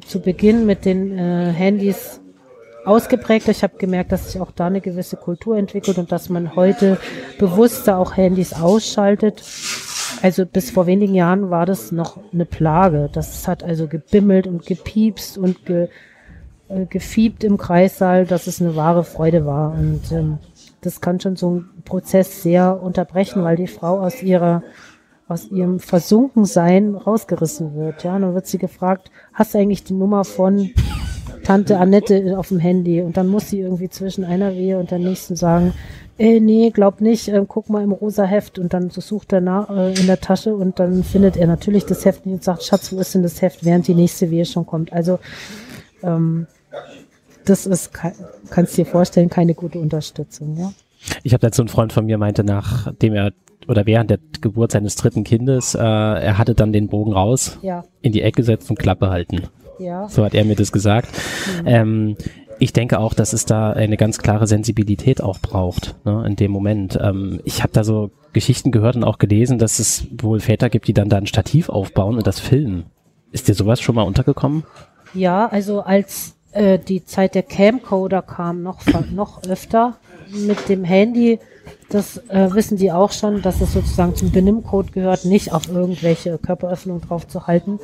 zu Beginn mit den äh, Handys ausgeprägt. Ich habe gemerkt, dass sich auch da eine gewisse Kultur entwickelt und dass man heute bewusster auch Handys ausschaltet. Also bis vor wenigen Jahren war das noch eine Plage. Das hat also gebimmelt und gepiepst und ge, äh, gefiebt im Kreissaal, dass es eine wahre Freude war. Und ähm, das kann schon so einen Prozess sehr unterbrechen, weil die Frau aus ihrer aus ihrem Versunkensein rausgerissen wird. Ja, und dann wird sie gefragt, hast du eigentlich die Nummer von Tante Annette auf dem Handy? Und dann muss sie irgendwie zwischen einer Wehe und der nächsten sagen, äh, nee, glaub nicht, äh, guck mal im rosa Heft und dann sucht er nach, äh, in der Tasche und dann findet er natürlich das Heft und sagt, Schatz, wo ist denn das Heft, während die nächste Wehe schon kommt. Also ähm, das ist, kannst dir vorstellen, keine gute Unterstützung, ja.
Ich habe dazu einen Freund von mir meinte, nachdem er oder während der Geburt seines dritten Kindes, äh, er hatte dann den Bogen raus,
ja.
in die Ecke gesetzt und Klappe halten.
Ja.
So hat er mir das gesagt. Mhm. Ähm, ich denke auch, dass es da eine ganz klare Sensibilität auch braucht ne, in dem Moment. Ähm, ich habe da so Geschichten gehört und auch gelesen, dass es wohl Väter gibt, die dann da ein Stativ aufbauen und das filmen. Ist dir sowas schon mal untergekommen?
Ja, also als äh, die Zeit der Camcoder kam, noch, noch öfter mit dem Handy, das äh, wissen die auch schon, dass es sozusagen zum Benimmcode gehört, nicht auf irgendwelche Körperöffnungen drauf zu halten,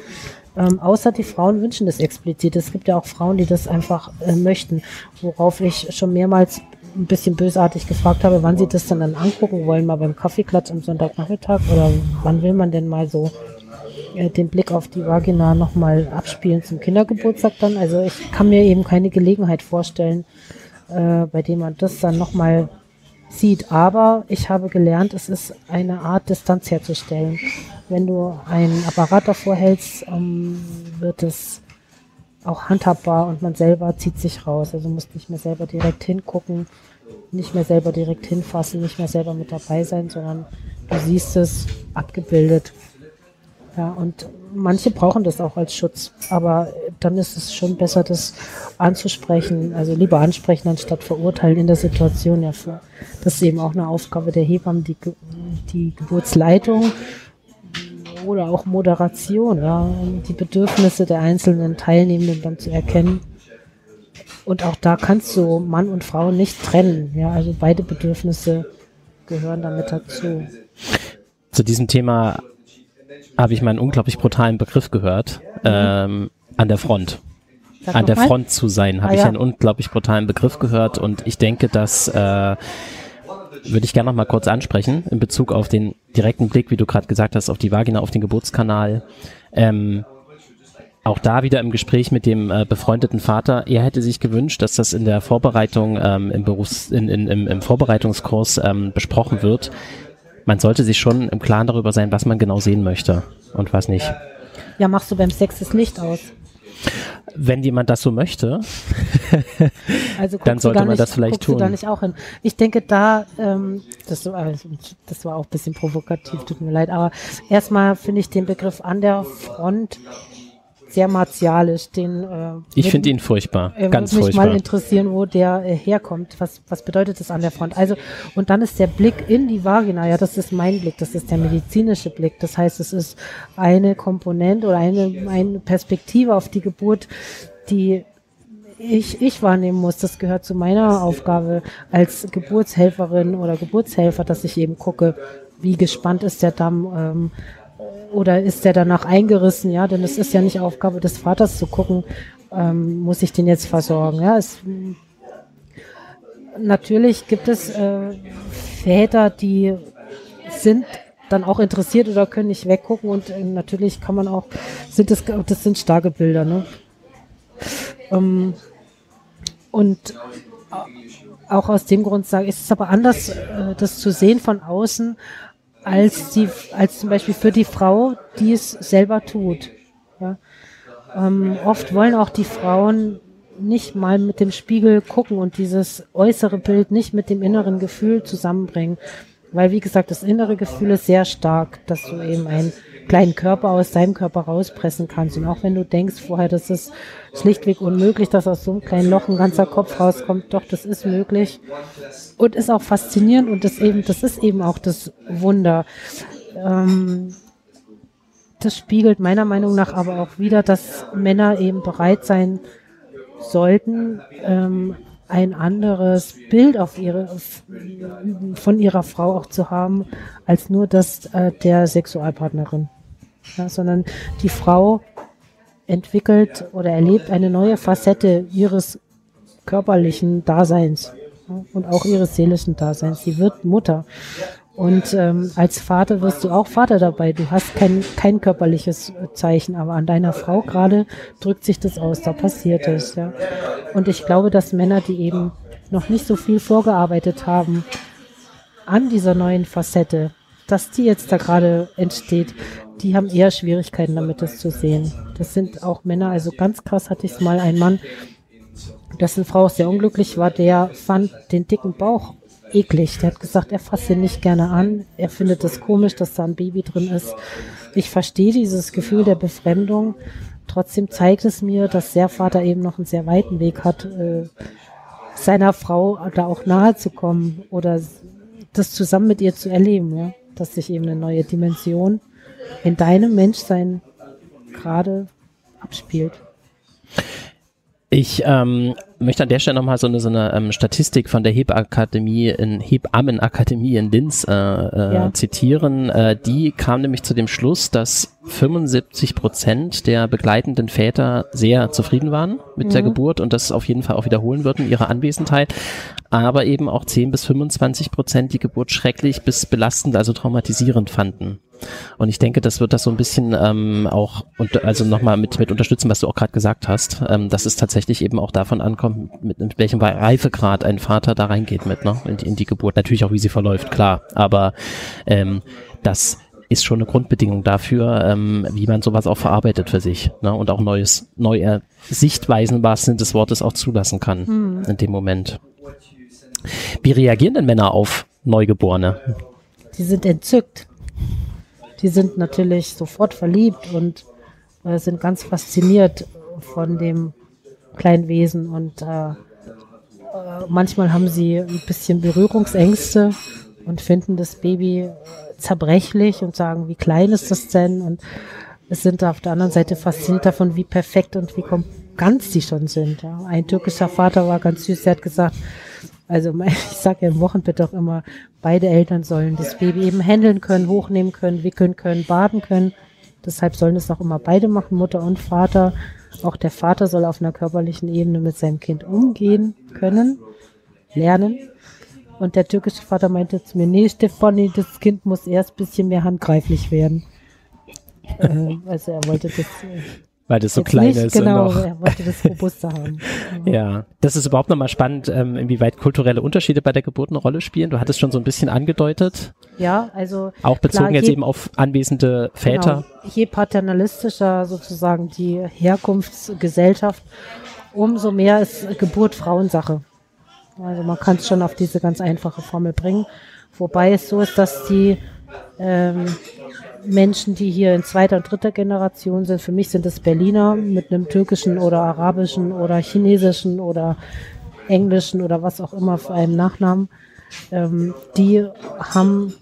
ähm, außer die Frauen wünschen das explizit. Es gibt ja auch Frauen, die das einfach äh, möchten, worauf ich schon mehrmals ein bisschen bösartig gefragt habe, wann sie das dann, dann angucken wollen, mal beim Kaffeeklatsch am Sonntagnachmittag oder wann will man denn mal so äh, den Blick auf die Vagina nochmal abspielen zum Kindergeburtstag dann. Also ich kann mir eben keine Gelegenheit vorstellen, äh, bei dem man das dann nochmal sieht. Aber ich habe gelernt, es ist eine Art, Distanz herzustellen. Wenn du einen Apparat davor hältst, ähm, wird es auch handhabbar und man selber zieht sich raus. Also musst nicht mehr selber direkt hingucken, nicht mehr selber direkt hinfassen, nicht mehr selber mit dabei sein, sondern du siehst es abgebildet. Ja, und manche brauchen das auch als Schutz, aber dann ist es schon besser, das anzusprechen, also lieber ansprechen, anstatt verurteilen in der Situation. Ja, das ist eben auch eine Aufgabe der Hebammen, die, die Geburtsleitung oder auch Moderation, ja, die Bedürfnisse der einzelnen Teilnehmenden dann zu erkennen. Und auch da kannst du Mann und Frau nicht trennen. Ja, also beide Bedürfnisse gehören damit dazu.
Zu diesem Thema habe ich mal einen unglaublich brutalen Begriff gehört. Mhm. Ähm, an der Front. Sag an der mal. Front zu sein, habe ah, ich ja. einen unglaublich brutalen Begriff gehört und ich denke, dass äh, würde ich gerne noch mal kurz ansprechen in Bezug auf den direkten Blick, wie du gerade gesagt hast, auf die Vagina, auf den Geburtskanal. Ähm, auch da wieder im Gespräch mit dem äh, befreundeten Vater, er hätte sich gewünscht, dass das in der Vorbereitung, ähm, im, Berufs-, in, in, im, im Vorbereitungskurs ähm, besprochen wird. Man sollte sich schon im Klaren darüber sein, was man genau sehen möchte und was nicht.
Ja, machst du beim Sex das Licht aus?
wenn jemand das so möchte, (laughs)
also
dann sollte man nicht, das vielleicht tun.
Du da nicht auch hin. Ich denke, da, ähm, das, war, das war auch ein bisschen provokativ, tut mir leid, aber erstmal finde ich den Begriff an der Front sehr martialisch. Den, äh,
ich finde ihn furchtbar,
äh,
ganz
würde mich
furchtbar.
mal interessieren, wo der äh, herkommt. Was, was bedeutet das an der Front? Also, und dann ist der Blick in die Vagina, ja, das ist mein Blick, das ist der medizinische Blick. Das heißt, es ist eine Komponente oder eine, eine Perspektive auf die Geburt, die ich, ich wahrnehmen muss. Das gehört zu meiner Aufgabe als Geburtshelferin oder Geburtshelfer, dass ich eben gucke, wie gespannt ist der Damm ähm, oder ist der danach eingerissen, ja, denn es ist ja nicht Aufgabe des Vaters zu gucken, ähm, muss ich den jetzt versorgen, ja, es, natürlich gibt es äh, Väter, die sind dann auch interessiert oder können nicht weggucken und äh, natürlich kann man auch, sind das, das sind starke Bilder, ne? Ähm, und auch aus dem Grund sage ich, es ist aber anders, äh, das zu sehen von außen, als die, als zum Beispiel für die Frau, die es selber tut. Ja? Ähm, oft wollen auch die Frauen nicht mal mit dem Spiegel gucken und dieses äußere Bild nicht mit dem inneren Gefühl zusammenbringen. Weil, wie gesagt, das innere Gefühl ist sehr stark, dass du eben einen kleinen Körper aus deinem Körper rauspressen kannst. Und auch wenn du denkst vorher, das ist schlichtweg unmöglich, dass aus so einem kleinen Loch ein ganzer Kopf rauskommt, doch, das ist möglich. Und ist auch faszinierend und das eben, das ist eben auch das Wunder. Ähm, das spiegelt meiner Meinung nach aber auch wieder, dass Männer eben bereit sein sollten, ähm, ein anderes Bild auf ihre, von ihrer Frau auch zu haben, als nur das äh, der Sexualpartnerin. Ja, sondern die Frau entwickelt oder erlebt eine neue Facette ihres körperlichen Daseins ja, und auch ihres seelischen Daseins. Sie wird Mutter. Und ähm, als Vater wirst du auch Vater dabei. Du hast kein, kein körperliches Zeichen, aber an deiner Frau gerade drückt sich das aus, da passiert es. Ja. Und ich glaube, dass Männer, die eben noch nicht so viel vorgearbeitet haben an dieser neuen Facette, dass die jetzt da gerade entsteht, die haben eher Schwierigkeiten damit, das zu sehen. Das sind auch Männer, also ganz krass hatte ich mal einen Mann, dessen Frau sehr unglücklich war, der fand den dicken Bauch eklig. Der hat gesagt, er fasst ihn nicht gerne an. Er findet es komisch, dass da ein Baby drin ist. Ich verstehe dieses Gefühl der Befremdung. Trotzdem zeigt es mir, dass der Vater eben noch einen sehr weiten Weg hat, äh, seiner Frau da auch nahe zu kommen oder das zusammen mit ihr zu erleben, ja? dass sich eben eine neue Dimension in deinem Menschsein gerade abspielt.
Ich ähm, möchte an der Stelle nochmal so eine, so eine ähm, Statistik von der Hebakademie in Hebammenakademie in Linz äh, äh, ja. zitieren. Äh, die kam nämlich zu dem Schluss, dass 75 Prozent der begleitenden Väter sehr zufrieden waren mit mhm. der Geburt und das auf jeden Fall auch wiederholen würden, ihre Anwesenheit. Aber eben auch 10 bis 25 Prozent die Geburt schrecklich bis belastend, also traumatisierend fanden. Und ich denke, das wird das so ein bisschen ähm, auch, und, also nochmal mit, mit unterstützen, was du auch gerade gesagt hast, ähm, dass es tatsächlich eben auch davon ankommt, mit, mit welchem Reifegrad ein Vater da reingeht mit, ne, in, in die Geburt. Natürlich auch, wie sie verläuft, klar. Aber ähm, das ist schon eine Grundbedingung dafür, ähm, wie man sowas auch verarbeitet für sich ne? und auch neues, neue Sichtweisen wahrsten Sinne des Wortes auch zulassen kann hm. in dem Moment. Wie reagieren denn Männer auf Neugeborene?
Die sind entzückt die sind natürlich sofort verliebt und äh, sind ganz fasziniert von dem kleinen Wesen und äh, äh, manchmal haben sie ein bisschen Berührungsängste und finden das Baby äh, zerbrechlich und sagen, wie klein ist das denn? Und es sind auf der anderen Seite fasziniert davon, wie perfekt und wie ganz sie schon sind. Ja. Ein türkischer Vater war ganz süß, der hat gesagt, also (laughs) ich sage ja im Wochenbett auch immer, beide Eltern sollen das Baby eben handeln können, hochnehmen können, wickeln können, baden können. Deshalb sollen es auch immer beide machen, Mutter und Vater. Auch der Vater soll auf einer körperlichen Ebene mit seinem Kind umgehen können, lernen. Und der türkische Vater meinte zu mir, nee, Stefanie, das Kind muss erst ein bisschen mehr handgreiflich werden. (laughs) äh, also er wollte das äh,
weil das so Jetzt klein nicht, ist.
Genau, er wollte das robuster haben. (laughs)
Ja, das ist überhaupt nochmal spannend, ähm, inwieweit kulturelle Unterschiede bei der Geburt eine Rolle spielen. Du hattest schon so ein bisschen angedeutet.
Ja, also.
Auch bezogen klar, jetzt je, eben auf anwesende Väter.
Genau, je paternalistischer sozusagen die Herkunftsgesellschaft, umso mehr ist Geburt Frauensache. Also man kann es schon auf diese ganz einfache Formel bringen. Wobei es so ist, dass die ähm, Menschen, die hier in zweiter und dritter Generation sind. Für mich sind es Berliner mit einem türkischen oder arabischen oder chinesischen oder englischen oder was auch immer für einen Nachnamen. Ähm, die haben,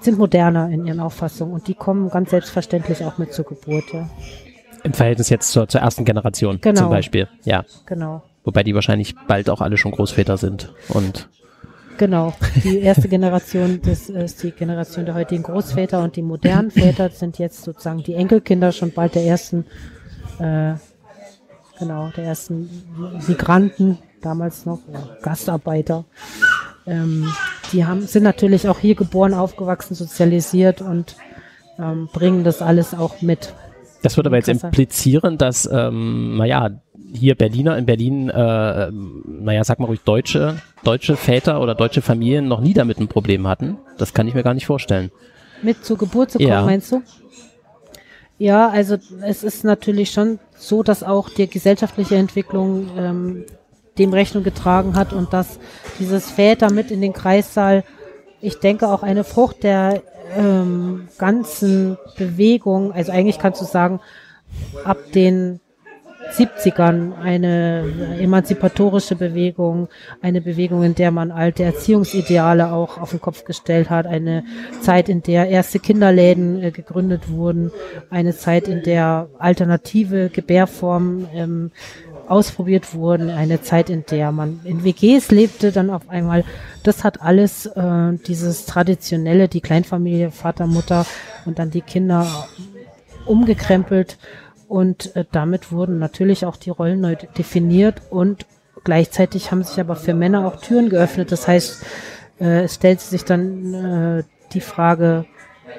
sind moderner in ihren Auffassungen und die kommen ganz selbstverständlich auch mit zur Geburt. Ja.
Im Verhältnis jetzt zur, zur ersten Generation
Genau.
zum Beispiel. Ja.
Genau.
Wobei die wahrscheinlich bald auch alle schon Großväter sind. Und
Genau, die erste Generation, das ist die Generation der heutigen Großväter und die modernen Väter sind jetzt sozusagen die Enkelkinder schon bald der ersten, äh, genau, der ersten Migranten, damals noch Gastarbeiter. Ähm, die haben, sind natürlich auch hier geboren, aufgewachsen, sozialisiert und ähm, bringen das alles auch mit.
Das würde aber jetzt implizieren, dass, ähm, naja, hier Berliner in Berlin, äh, naja, sag mal ruhig, deutsche, deutsche Väter oder deutsche Familien noch nie damit ein Problem hatten. Das kann ich mir gar nicht vorstellen.
Mit zur Geburt zu kommen,
Ja.
meinst du? Ja, also es ist natürlich schon so, dass auch die gesellschaftliche Entwicklung ähm, dem Rechnung getragen hat und dass dieses Väter mit in den Kreissaal, ich denke auch eine Frucht der ähm, ganzen Bewegung, also eigentlich kannst du sagen, ab den 70ern eine emanzipatorische Bewegung, eine Bewegung, in der man alte Erziehungsideale auch auf den Kopf gestellt hat, eine Zeit, in der erste Kinderläden äh, gegründet wurden, eine Zeit, in der alternative Gebärformen ähm, ausprobiert wurden, eine Zeit, in der man in WGs lebte, dann auf einmal, das hat alles äh, dieses traditionelle, die Kleinfamilie, Vater, Mutter und dann die Kinder umgekrempelt und äh, damit wurden natürlich auch die Rollen neu definiert und gleichzeitig haben sich aber für Männer auch Türen geöffnet. Das heißt, äh, es stellt sich dann äh, die Frage,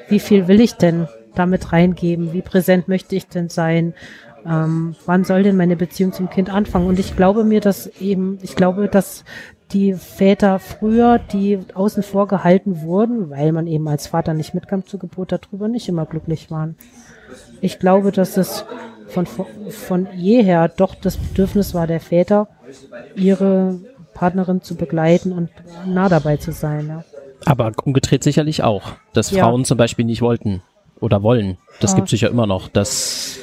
wie viel will ich denn damit reingeben? Wie präsent möchte ich denn sein? Ähm, wann soll denn meine Beziehung zum Kind anfangen? Und ich glaube mir, dass eben, ich glaube, dass die Väter früher, die außen vor gehalten wurden, weil man eben als Vater nicht mitkam zur Geburt, darüber nicht immer glücklich waren. Ich glaube, dass es von, von jeher doch das Bedürfnis war der Väter, ihre Partnerin zu begleiten und nah dabei zu sein. Ja.
Aber umgedreht sicherlich auch, dass
Ja.
Frauen zum Beispiel nicht wollten oder wollen. Das
Ah.
gibt sicher immer noch, dass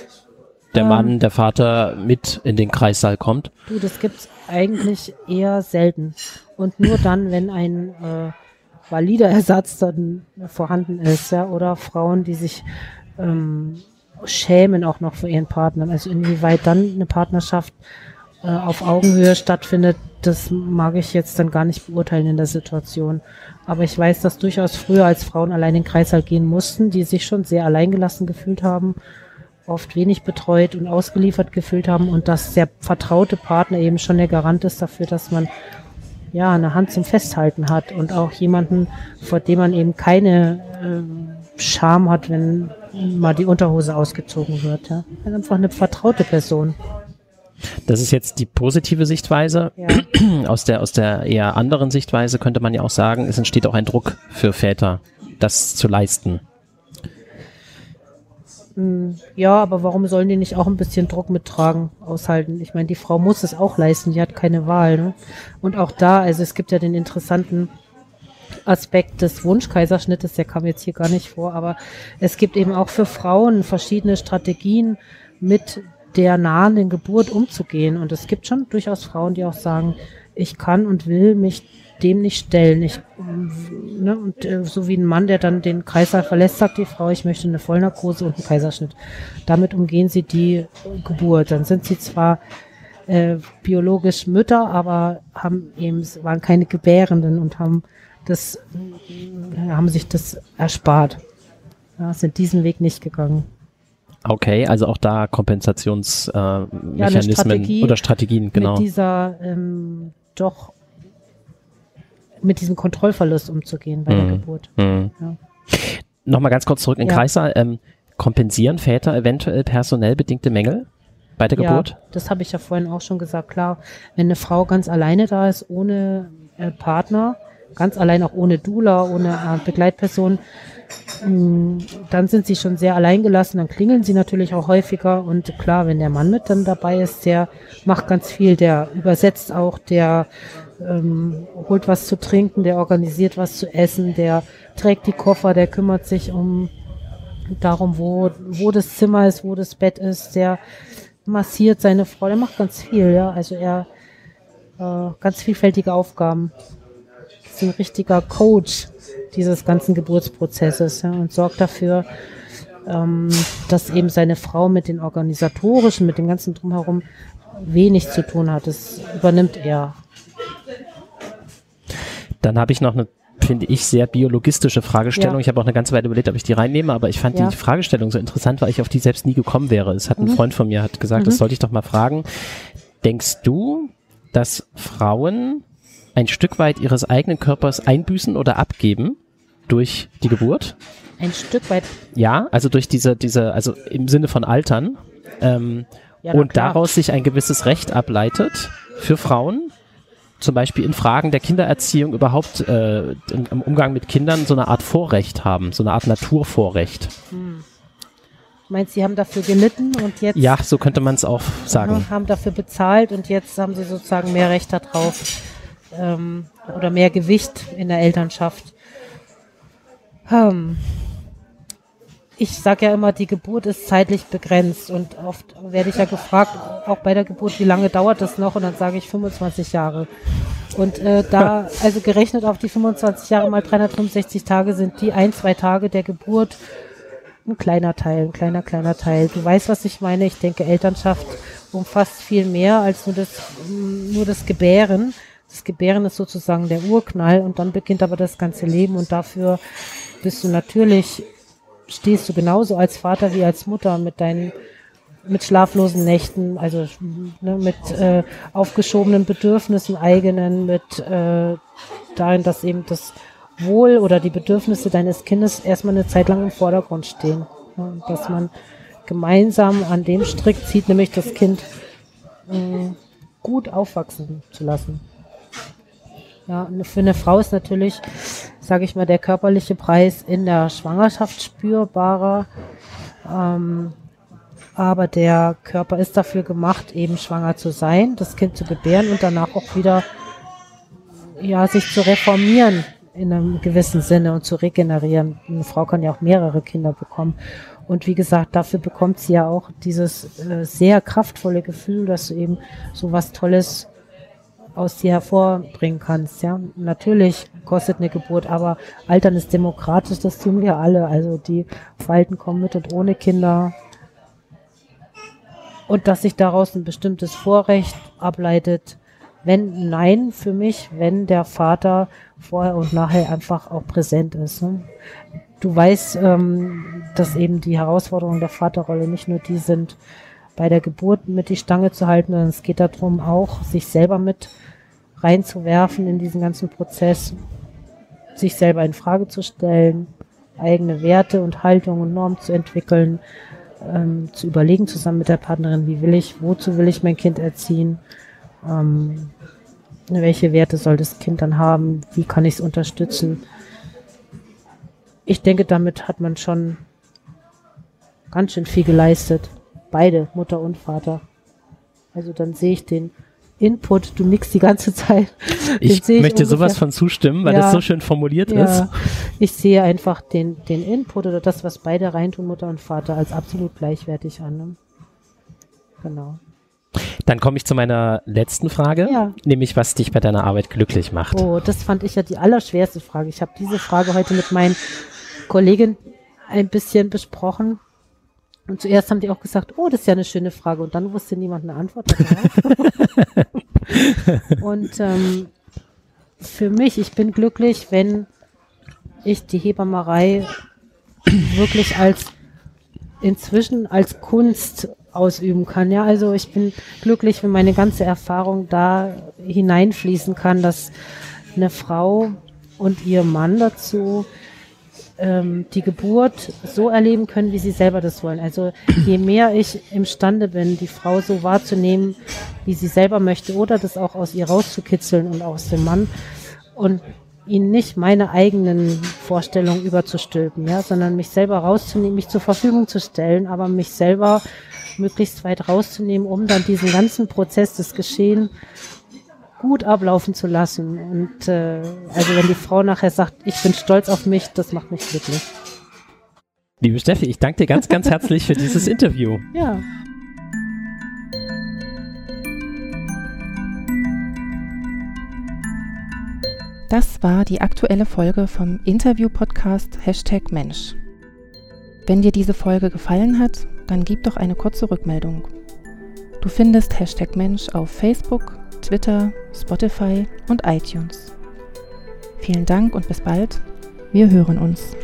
der
Ähm.
Mann, der Vater mit in den Kreissaal kommt.
Du, das gibt's eigentlich eher selten. Und nur dann, wenn ein äh, valider Ersatz dann vorhanden ist, ja, oder Frauen, die sich ähm, schämen auch noch für ihren Partner. Also inwieweit dann eine Partnerschaft äh, auf Augenhöhe stattfindet, das mag ich jetzt dann gar nicht beurteilen in der Situation. Aber ich weiß, dass durchaus früher als Frauen allein in den Kreißsaal gehen mussten, die sich schon sehr alleingelassen gefühlt haben, oft wenig betreut und ausgeliefert gefühlt haben und dass der vertraute Partner eben schon der Garant ist dafür, dass man ja eine Hand zum Festhalten hat und auch jemanden, vor dem man eben keine ähm, Scham hat, wenn mal die Unterhose ausgezogen wird. Ja. Einfach eine vertraute Person.
Das ist jetzt die positive Sichtweise.
Ja. (clears throat)
Aus der, aus der eher anderen Sichtweise könnte man ja auch sagen, es entsteht auch ein Druck für Väter, das zu leisten.
Mm, Ja, aber warum sollen die nicht auch ein bisschen Druck mittragen, aushalten? Ich meine, die Frau muss es auch leisten, die hat keine Wahl. Ne? Und auch da, also es gibt ja den interessanten Aspekt des Wunschkaiserschnittes, der kam jetzt hier gar nicht vor, aber es gibt eben auch für Frauen verschiedene Strategien, mit der nahenden Geburt umzugehen. Und es gibt schon durchaus Frauen, die auch sagen, ich kann und will mich dem nicht stellen. Ich, ne, und äh, so wie ein Mann, der dann den Kreißsaal verlässt, sagt die Frau, ich möchte eine Vollnarkose und einen Kaiserschnitt. Damit umgehen sie die Geburt. Dann sind sie zwar äh, biologisch Mütter, aber haben eben waren keine Gebärenden und haben das haben sich das erspart. Ja, sind diesen Weg nicht gegangen.
Okay, also auch da Kompensationsmechanismen äh,
Strategie
oder Strategien, genau.
Mit dieser ähm, doch mit diesem Kontrollverlust umzugehen bei der
Mhm.
Geburt.
Mhm.
Ja.
Nochmal ganz kurz zurück in den
Ja.
Kreissaal. Ähm, kompensieren Väter eventuell personell bedingte Mängel bei der Geburt?
Ja, das habe ich ja vorhin auch schon gesagt. Klar, wenn eine Frau ganz alleine da ist, ohne äh, Partner, ganz allein auch ohne Dula, ohne äh, Begleitperson, mh, dann sind sie schon sehr alleingelassen, dann klingeln sie natürlich auch häufiger und klar, wenn der Mann mit dann dabei ist, der macht ganz viel, der übersetzt auch, der ähm, holt was zu trinken, der organisiert was zu essen, der trägt die Koffer, der kümmert sich um darum, wo, wo das Zimmer ist, wo das Bett ist. Der massiert seine Frau, der macht ganz viel, ja. Also er äh, ganz vielfältige Aufgaben. Ist ein richtiger Coach dieses ganzen Geburtsprozesses ja, und sorgt dafür, ähm, dass eben seine Frau mit den organisatorischen, mit dem ganzen drumherum wenig zu tun hat. Das übernimmt er.
Dann habe ich noch eine finde ich, sehr biologistische Fragestellung. Ja. Ich habe auch eine ganze Weile überlegt, ob ich die reinnehme, aber ich fand ja. die Fragestellung so interessant, weil ich auf die selbst nie gekommen wäre. Es hat ein mhm. Freund von mir hat gesagt, mhm. das sollte ich doch mal fragen. Denkst du, dass Frauen ein Stück weit ihres eigenen Körpers einbüßen oder abgeben durch die Geburt?
Ein Stück weit.
Ja, also durch diese, diese, also im Sinne von Altern. Ähm, ja, und klar. daraus sich ein gewisses Recht ableitet für Frauen, zum Beispiel in Fragen der Kindererziehung überhaupt äh, im Umgang mit Kindern so eine Art Vorrecht haben, so eine Art Naturvorrecht. Hm.
Meinst Sie haben dafür gelitten und jetzt?
Ja, so könnte man es auch sagen.
Haben dafür bezahlt und jetzt haben sie sozusagen mehr Recht darauf ähm, oder mehr Gewicht in der Elternschaft. Hm ich sage ja immer, die Geburt ist zeitlich begrenzt und oft werde ich ja gefragt, auch bei der Geburt, wie lange dauert das noch? Und dann sage ich 25 Jahre. Und äh, da, also gerechnet auf die 25 Jahre mal 365 Tage sind die ein, zwei Tage der Geburt ein kleiner Teil, ein kleiner, kleiner Teil. Du weißt, was ich meine. Ich denke, Elternschaft umfasst viel mehr als nur das, nur das Gebären. Das Gebären ist sozusagen der Urknall und dann beginnt aber das ganze Leben und dafür bist du natürlich stehst du genauso als Vater wie als Mutter mit deinen mit schlaflosen Nächten, also ne, mit äh, aufgeschobenen Bedürfnissen eigenen, mit äh, darin, dass eben das Wohl oder die Bedürfnisse deines Kindes erstmal eine Zeit lang im Vordergrund stehen. Ne, dass man gemeinsam an dem Strick zieht, nämlich das Kind äh, gut aufwachsen zu lassen. Ja, für eine Frau ist natürlich, sage ich mal, der körperliche Preis in der Schwangerschaft spürbarer. Ähm, aber der Körper ist dafür gemacht, eben schwanger zu sein, das Kind zu gebären und danach auch wieder ja, sich zu reformieren in einem gewissen Sinne und zu regenerieren. Eine Frau kann ja auch mehrere Kinder bekommen. Und wie gesagt, dafür bekommt sie ja auch dieses äh, sehr kraftvolle Gefühl, dass du eben so was Tolles aus dir hervorbringen kannst. Ja, natürlich kostet eine Geburt, aber Altern ist demokratisch, das tun wir alle. Also die Falten kommen mit und ohne Kinder. Und dass sich daraus ein bestimmtes Vorrecht ableitet, wenn nein für mich, wenn der Vater vorher und nachher einfach auch präsent ist. Ne? Du weißt, ähm, dass eben die Herausforderungen der Vaterrolle nicht nur die sind, bei der Geburt mit die Stange zu halten, sondern es geht darum, auch sich selber mit reinzuwerfen in diesen ganzen Prozess, sich selber in Frage zu stellen, eigene Werte und Haltung und Normen zu entwickeln, ähm, zu überlegen zusammen mit der Partnerin, wie will ich, wozu will ich mein Kind erziehen, ähm, welche Werte soll das Kind dann haben, wie kann ich es unterstützen. Ich denke, damit hat man schon ganz schön viel geleistet. Beide, Mutter und Vater. Also dann sehe ich den Input, du nix die ganze Zeit. (laughs)
ich möchte ich sowas von zustimmen, weil ja, das so schön formuliert ja, ist.
Ich sehe einfach den, den Input oder das, was beide reintun, Mutter und Vater, als absolut gleichwertig an. Ne? Genau.
Dann komme ich zu meiner letzten Frage, ja. nämlich was dich bei deiner Arbeit glücklich macht.
Oh, das fand ich ja die allerschwerste Frage. Ich habe diese Frage heute mit meinen Kollegen ein bisschen besprochen. Und zuerst haben die auch gesagt, oh, das ist ja eine schöne Frage. Und dann wusste niemand eine Antwort darauf. (laughs) und ähm, für mich, ich bin glücklich, wenn ich die Hebammerei wirklich als inzwischen als Kunst ausüben kann. Ja, also ich bin glücklich, wenn meine ganze Erfahrung da hineinfließen kann, dass eine Frau und ihr Mann dazu ähm, die Geburt so erleben können, wie sie selber das wollen. Also je mehr ich imstande bin, die Frau so wahrzunehmen, wie sie selber möchte, oder das auch aus ihr rauszukitzeln und aus dem Mann und ihnen nicht meine eigenen Vorstellungen überzustülpen, ja, sondern mich selber rauszunehmen, mich zur Verfügung zu stellen, aber mich selber möglichst weit rauszunehmen, um dann diesen ganzen Prozess des Geschehen gut ablaufen zu lassen. Und äh, also wenn die Frau nachher sagt, ich bin stolz auf mich, das macht mich glücklich.
Liebe Steffi, ich danke dir ganz, ganz herzlich für dieses Interview.
Ja.
Das war die aktuelle Folge vom Interview-Podcast Hashtag Mensch. Wenn dir diese Folge gefallen hat, dann gib doch eine kurze Rückmeldung. Du findest Hashtag Mensch auf Facebook, Twitter, Spotify und iTunes. Vielen Dank und bis bald. Wir hören uns.